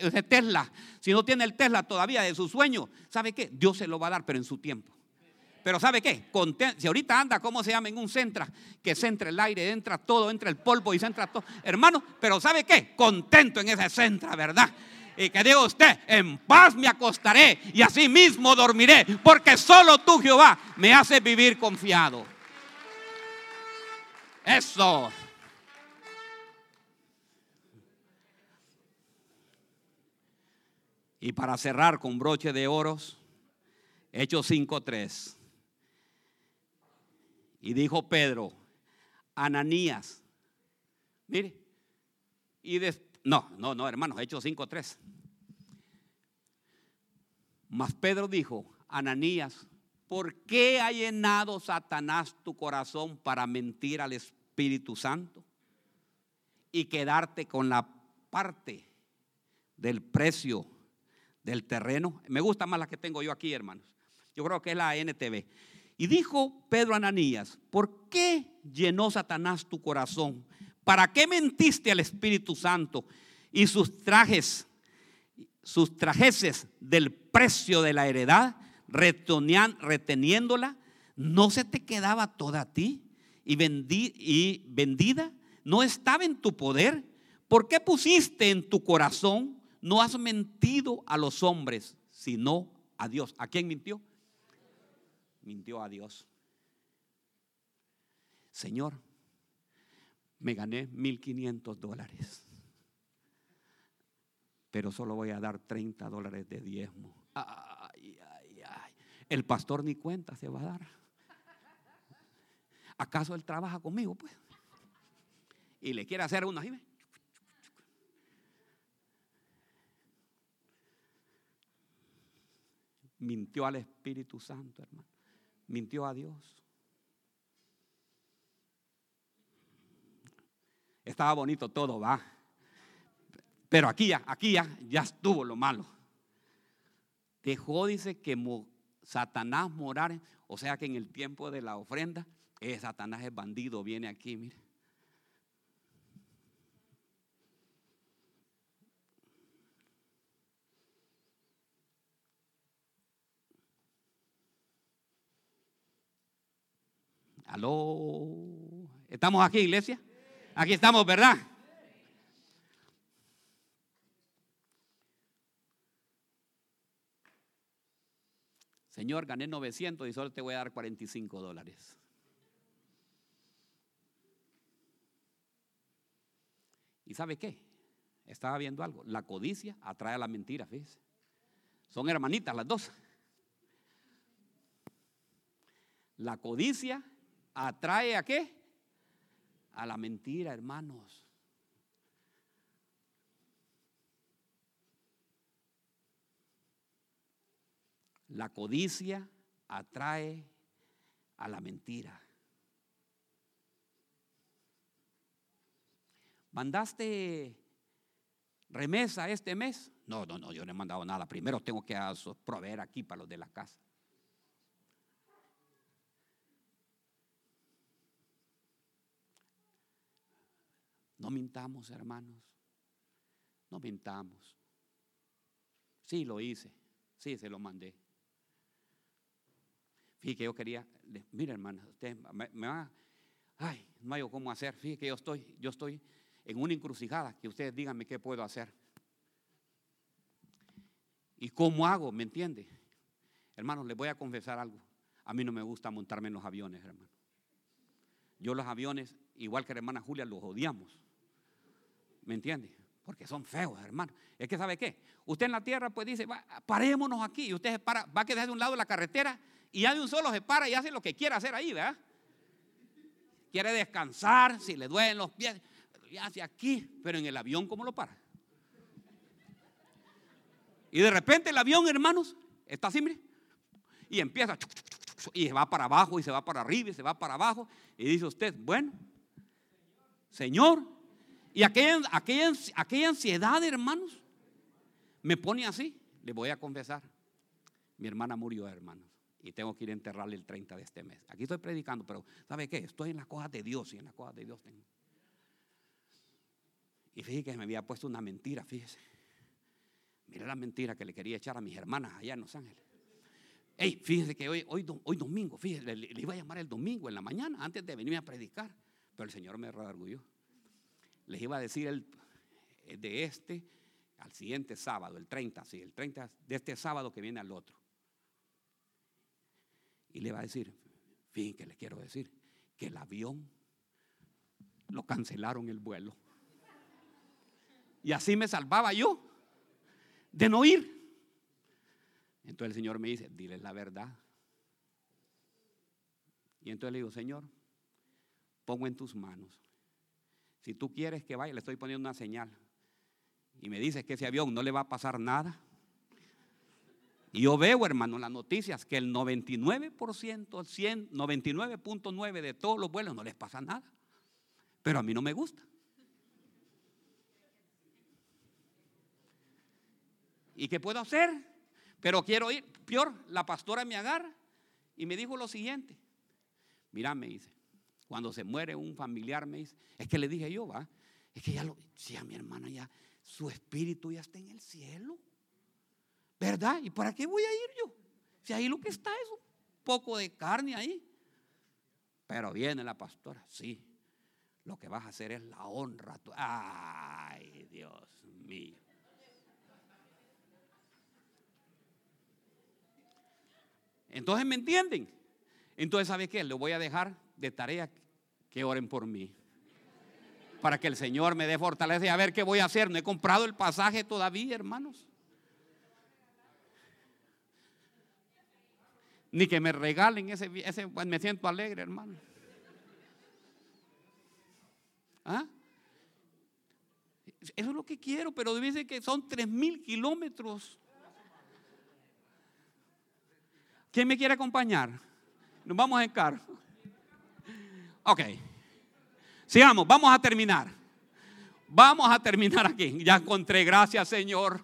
A: ese Tesla, si no tiene el Tesla todavía de su sueño, ¿sabe qué? Dios se lo va a dar, pero en su tiempo. Pero ¿sabe qué? si ahorita anda, ¿cómo se llama? En un centra, que se entra el aire, entra todo, entra el polvo y se entra todo. Hermano, pero ¿sabe qué? Contento en ese centra, ¿verdad? Y que diga usted, en paz me acostaré y así mismo dormiré, porque solo tú, Jehová, me haces vivir confiado. Eso. Y para cerrar con broche de oros, Hechos 5.3. Y dijo Pedro, Ananías, mire, y después no, no, no, hermanos, Hechos 5.3. Mas Pedro dijo, Ananías, ¿por qué ha llenado Satanás tu corazón para mentir al Espíritu Santo y quedarte con la parte del precio del terreno? Me gusta más la que tengo yo aquí, hermanos. Yo creo que es la NTV. Y dijo Pedro a Ananías, ¿por qué llenó Satanás tu corazón ¿Para qué mentiste al Espíritu Santo y sus trajes, sus trajeces del precio de la heredad, reteniéndola? ¿No se te quedaba toda a ti y, y vendida? ¿No estaba en tu poder? ¿Por qué pusiste en tu corazón? No has mentido a los hombres, sino a Dios. ¿A quién mintió? Mintió a Dios. Señor, me gané 1.500 dólares, pero solo voy a dar 30 dólares de diezmo. Ay, ay, ay. El pastor ni cuenta se va a dar. ¿Acaso él trabaja conmigo? Pues. Y le quiere hacer una. Mintió al Espíritu Santo, hermano. Mintió a Dios. Estaba bonito todo, va. Pero aquí ya, aquí ya, ya estuvo lo malo. Dejó, dice, que Satanás morar. O sea que en el tiempo de la ofrenda, eh, Satanás es bandido, viene aquí, mire. Aló. ¿Estamos aquí, iglesia? Aquí estamos, ¿verdad? Señor, gané 900 y solo te voy a dar 45 dólares. ¿Y sabe qué? Estaba viendo algo. La codicia atrae a la mentira, fíjese. Son hermanitas las dos. La codicia atrae a qué? A la mentira, hermanos. La codicia atrae a la mentira. ¿Mandaste remesa este mes? No, no, no, yo no he mandado nada. Primero tengo que proveer aquí para los de la casa. No mintamos, hermanos. No mintamos. Sí, lo hice. Sí, se lo mandé. Fíjate que yo quería, mire hermano, usted me, va, ay, no hay cómo hacer. Fíjate que yo estoy, yo estoy en una encrucijada, que ustedes díganme qué puedo hacer. ¿Y cómo hago? ¿Me entiende? Hermanos, les voy a confesar algo. A mí no me gusta montarme en los aviones, hermano. Yo los aviones, igual que la hermana Julia, los odiamos. ¿Me entiende? Porque son feos, hermano. Es que, ¿sabe qué? Usted en la tierra, pues dice, parémonos aquí. Y usted se para, va a quedar de un lado de la carretera y ya de un solo se para y hace lo que quiera hacer ahí, ¿verdad? Quiere descansar, si le duelen los pies, y hace aquí, pero en el avión, ¿cómo lo para? Y de repente el avión, hermanos, está así, y empieza, y se va para abajo, y se va para arriba, y se va para abajo, y dice usted, bueno, Señor, y aquella, aquella, aquella ansiedad, hermanos, me pone así. Le voy a confesar. Mi hermana murió, hermanos. Y tengo que ir a enterrarle el 30 de este mes. Aquí estoy predicando, pero ¿sabe qué? Estoy en las cosas de Dios y en las cosas de Dios tengo. Y fíjese que me había puesto una mentira, fíjese. Mira la mentira que le quería echar a mis hermanas allá en Los Ángeles. Ey, fíjese que hoy, hoy, hoy domingo, fíjese, le, iba a llamar el domingo en la mañana antes de venirme a predicar. Pero el Señor me redarguyó les iba a decir el, eh, de este al siguiente sábado, el 30, sí, el 30 de este sábado que viene al otro. Y le va a decir, fin, que le quiero decir, que el avión lo cancelaron el vuelo. Y así me salvaba yo de no ir. Entonces el Señor me dice, dile la verdad. Y entonces le digo, Señor, pongo en tus manos si tú quieres que vaya, le estoy poniendo una señal. Y me dices que ese avión no le va a pasar nada. Y yo veo, hermano, en las noticias que el 99%, 99.9 de todos los vuelos no les pasa nada. Pero a mí no me gusta. ¿Y qué puedo hacer? Pero quiero ir. Peor, la pastora me agarra y me dijo lo siguiente. Mira, me dice, cuando se muere un familiar, me dice, es que le dije yo, va, es que ya lo, si a mi hermana ya, su espíritu ya está en el cielo. ¿Verdad? ¿Y para qué voy a ir yo? Si ahí lo que está es un poco de carne ahí. Pero viene la pastora, sí. lo que vas a hacer es la honra. Ay, Dios mío. Entonces, ¿me entienden? Entonces, ¿sabe qué? Le voy a dejar de tarea que oren por mí. Para que el Señor me dé fortaleza y a ver qué voy a hacer. No he comprado el pasaje todavía, hermanos. Ni que me regalen ese, ese pues, me siento alegre, hermano. ¿Ah? Eso es lo que quiero, pero dice que son tres mil kilómetros. ¿Quién me quiere acompañar? Nos vamos en carro. Ok. Sigamos, vamos a terminar. Vamos a terminar aquí. Ya encontré, gracias Señor.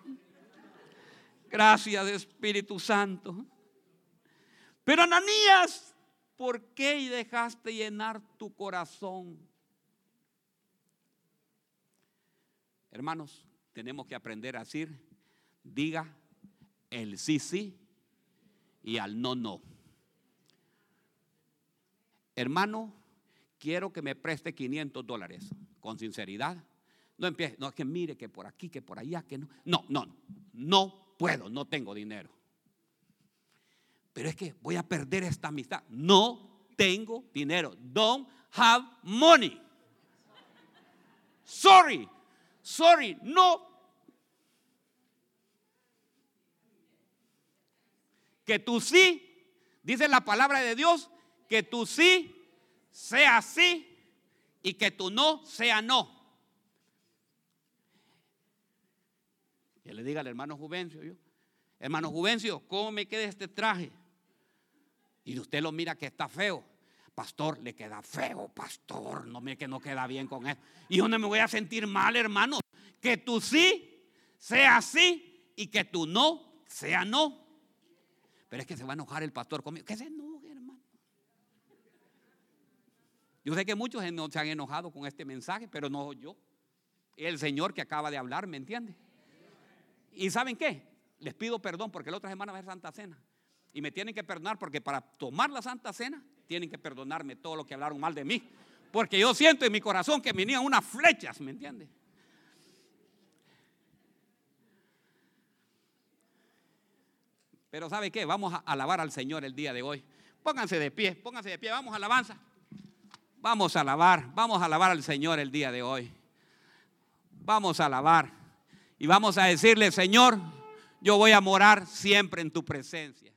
A: Gracias Espíritu Santo. Pero Ananías, ¿por qué dejaste llenar tu corazón? Hermanos, tenemos que aprender a decir, diga el sí, sí y al no, no. Hermano, quiero que me preste 500 dólares con sinceridad. No empiece, no es que mire que por aquí, que por allá, que no. No, no, no puedo, no tengo dinero. Pero es que voy a perder esta amistad. No tengo dinero. Don't have money. Sorry, sorry, no. Que tú sí, dice la palabra de Dios, que tú sí sea sí y que tu no sea no. Que le diga al hermano Juvencio, yo, hermano Juvencio, ¿cómo me queda este traje? Y usted lo mira que está feo. Pastor, le queda feo, pastor. No me que no queda bien con él. ¿Y dónde me voy a sentir mal, hermano? Que tú sí sea sí y que tú no sea no. Pero es que se va a enojar el pastor conmigo. Que se enoje, hermano. Yo sé que muchos se han enojado con este mensaje, pero no yo. El Señor que acaba de hablar, ¿me entiende? ¿Y saben qué? Les pido perdón porque la otra semana va a ser Santa Cena. Y me tienen que perdonar porque para tomar la Santa Cena tienen que perdonarme todo lo que hablaron mal de mí. Porque yo siento en mi corazón que venían unas flechas, ¿me entiende? Pero ¿sabe qué? Vamos a alabar al Señor el día de hoy. Pónganse de pie, pónganse de pie, vamos a alabanza. Vamos a alabar, vamos a alabar al Señor el día de hoy. Vamos a alabar y vamos a decirle, Señor, yo voy a morar siempre en tu presencia.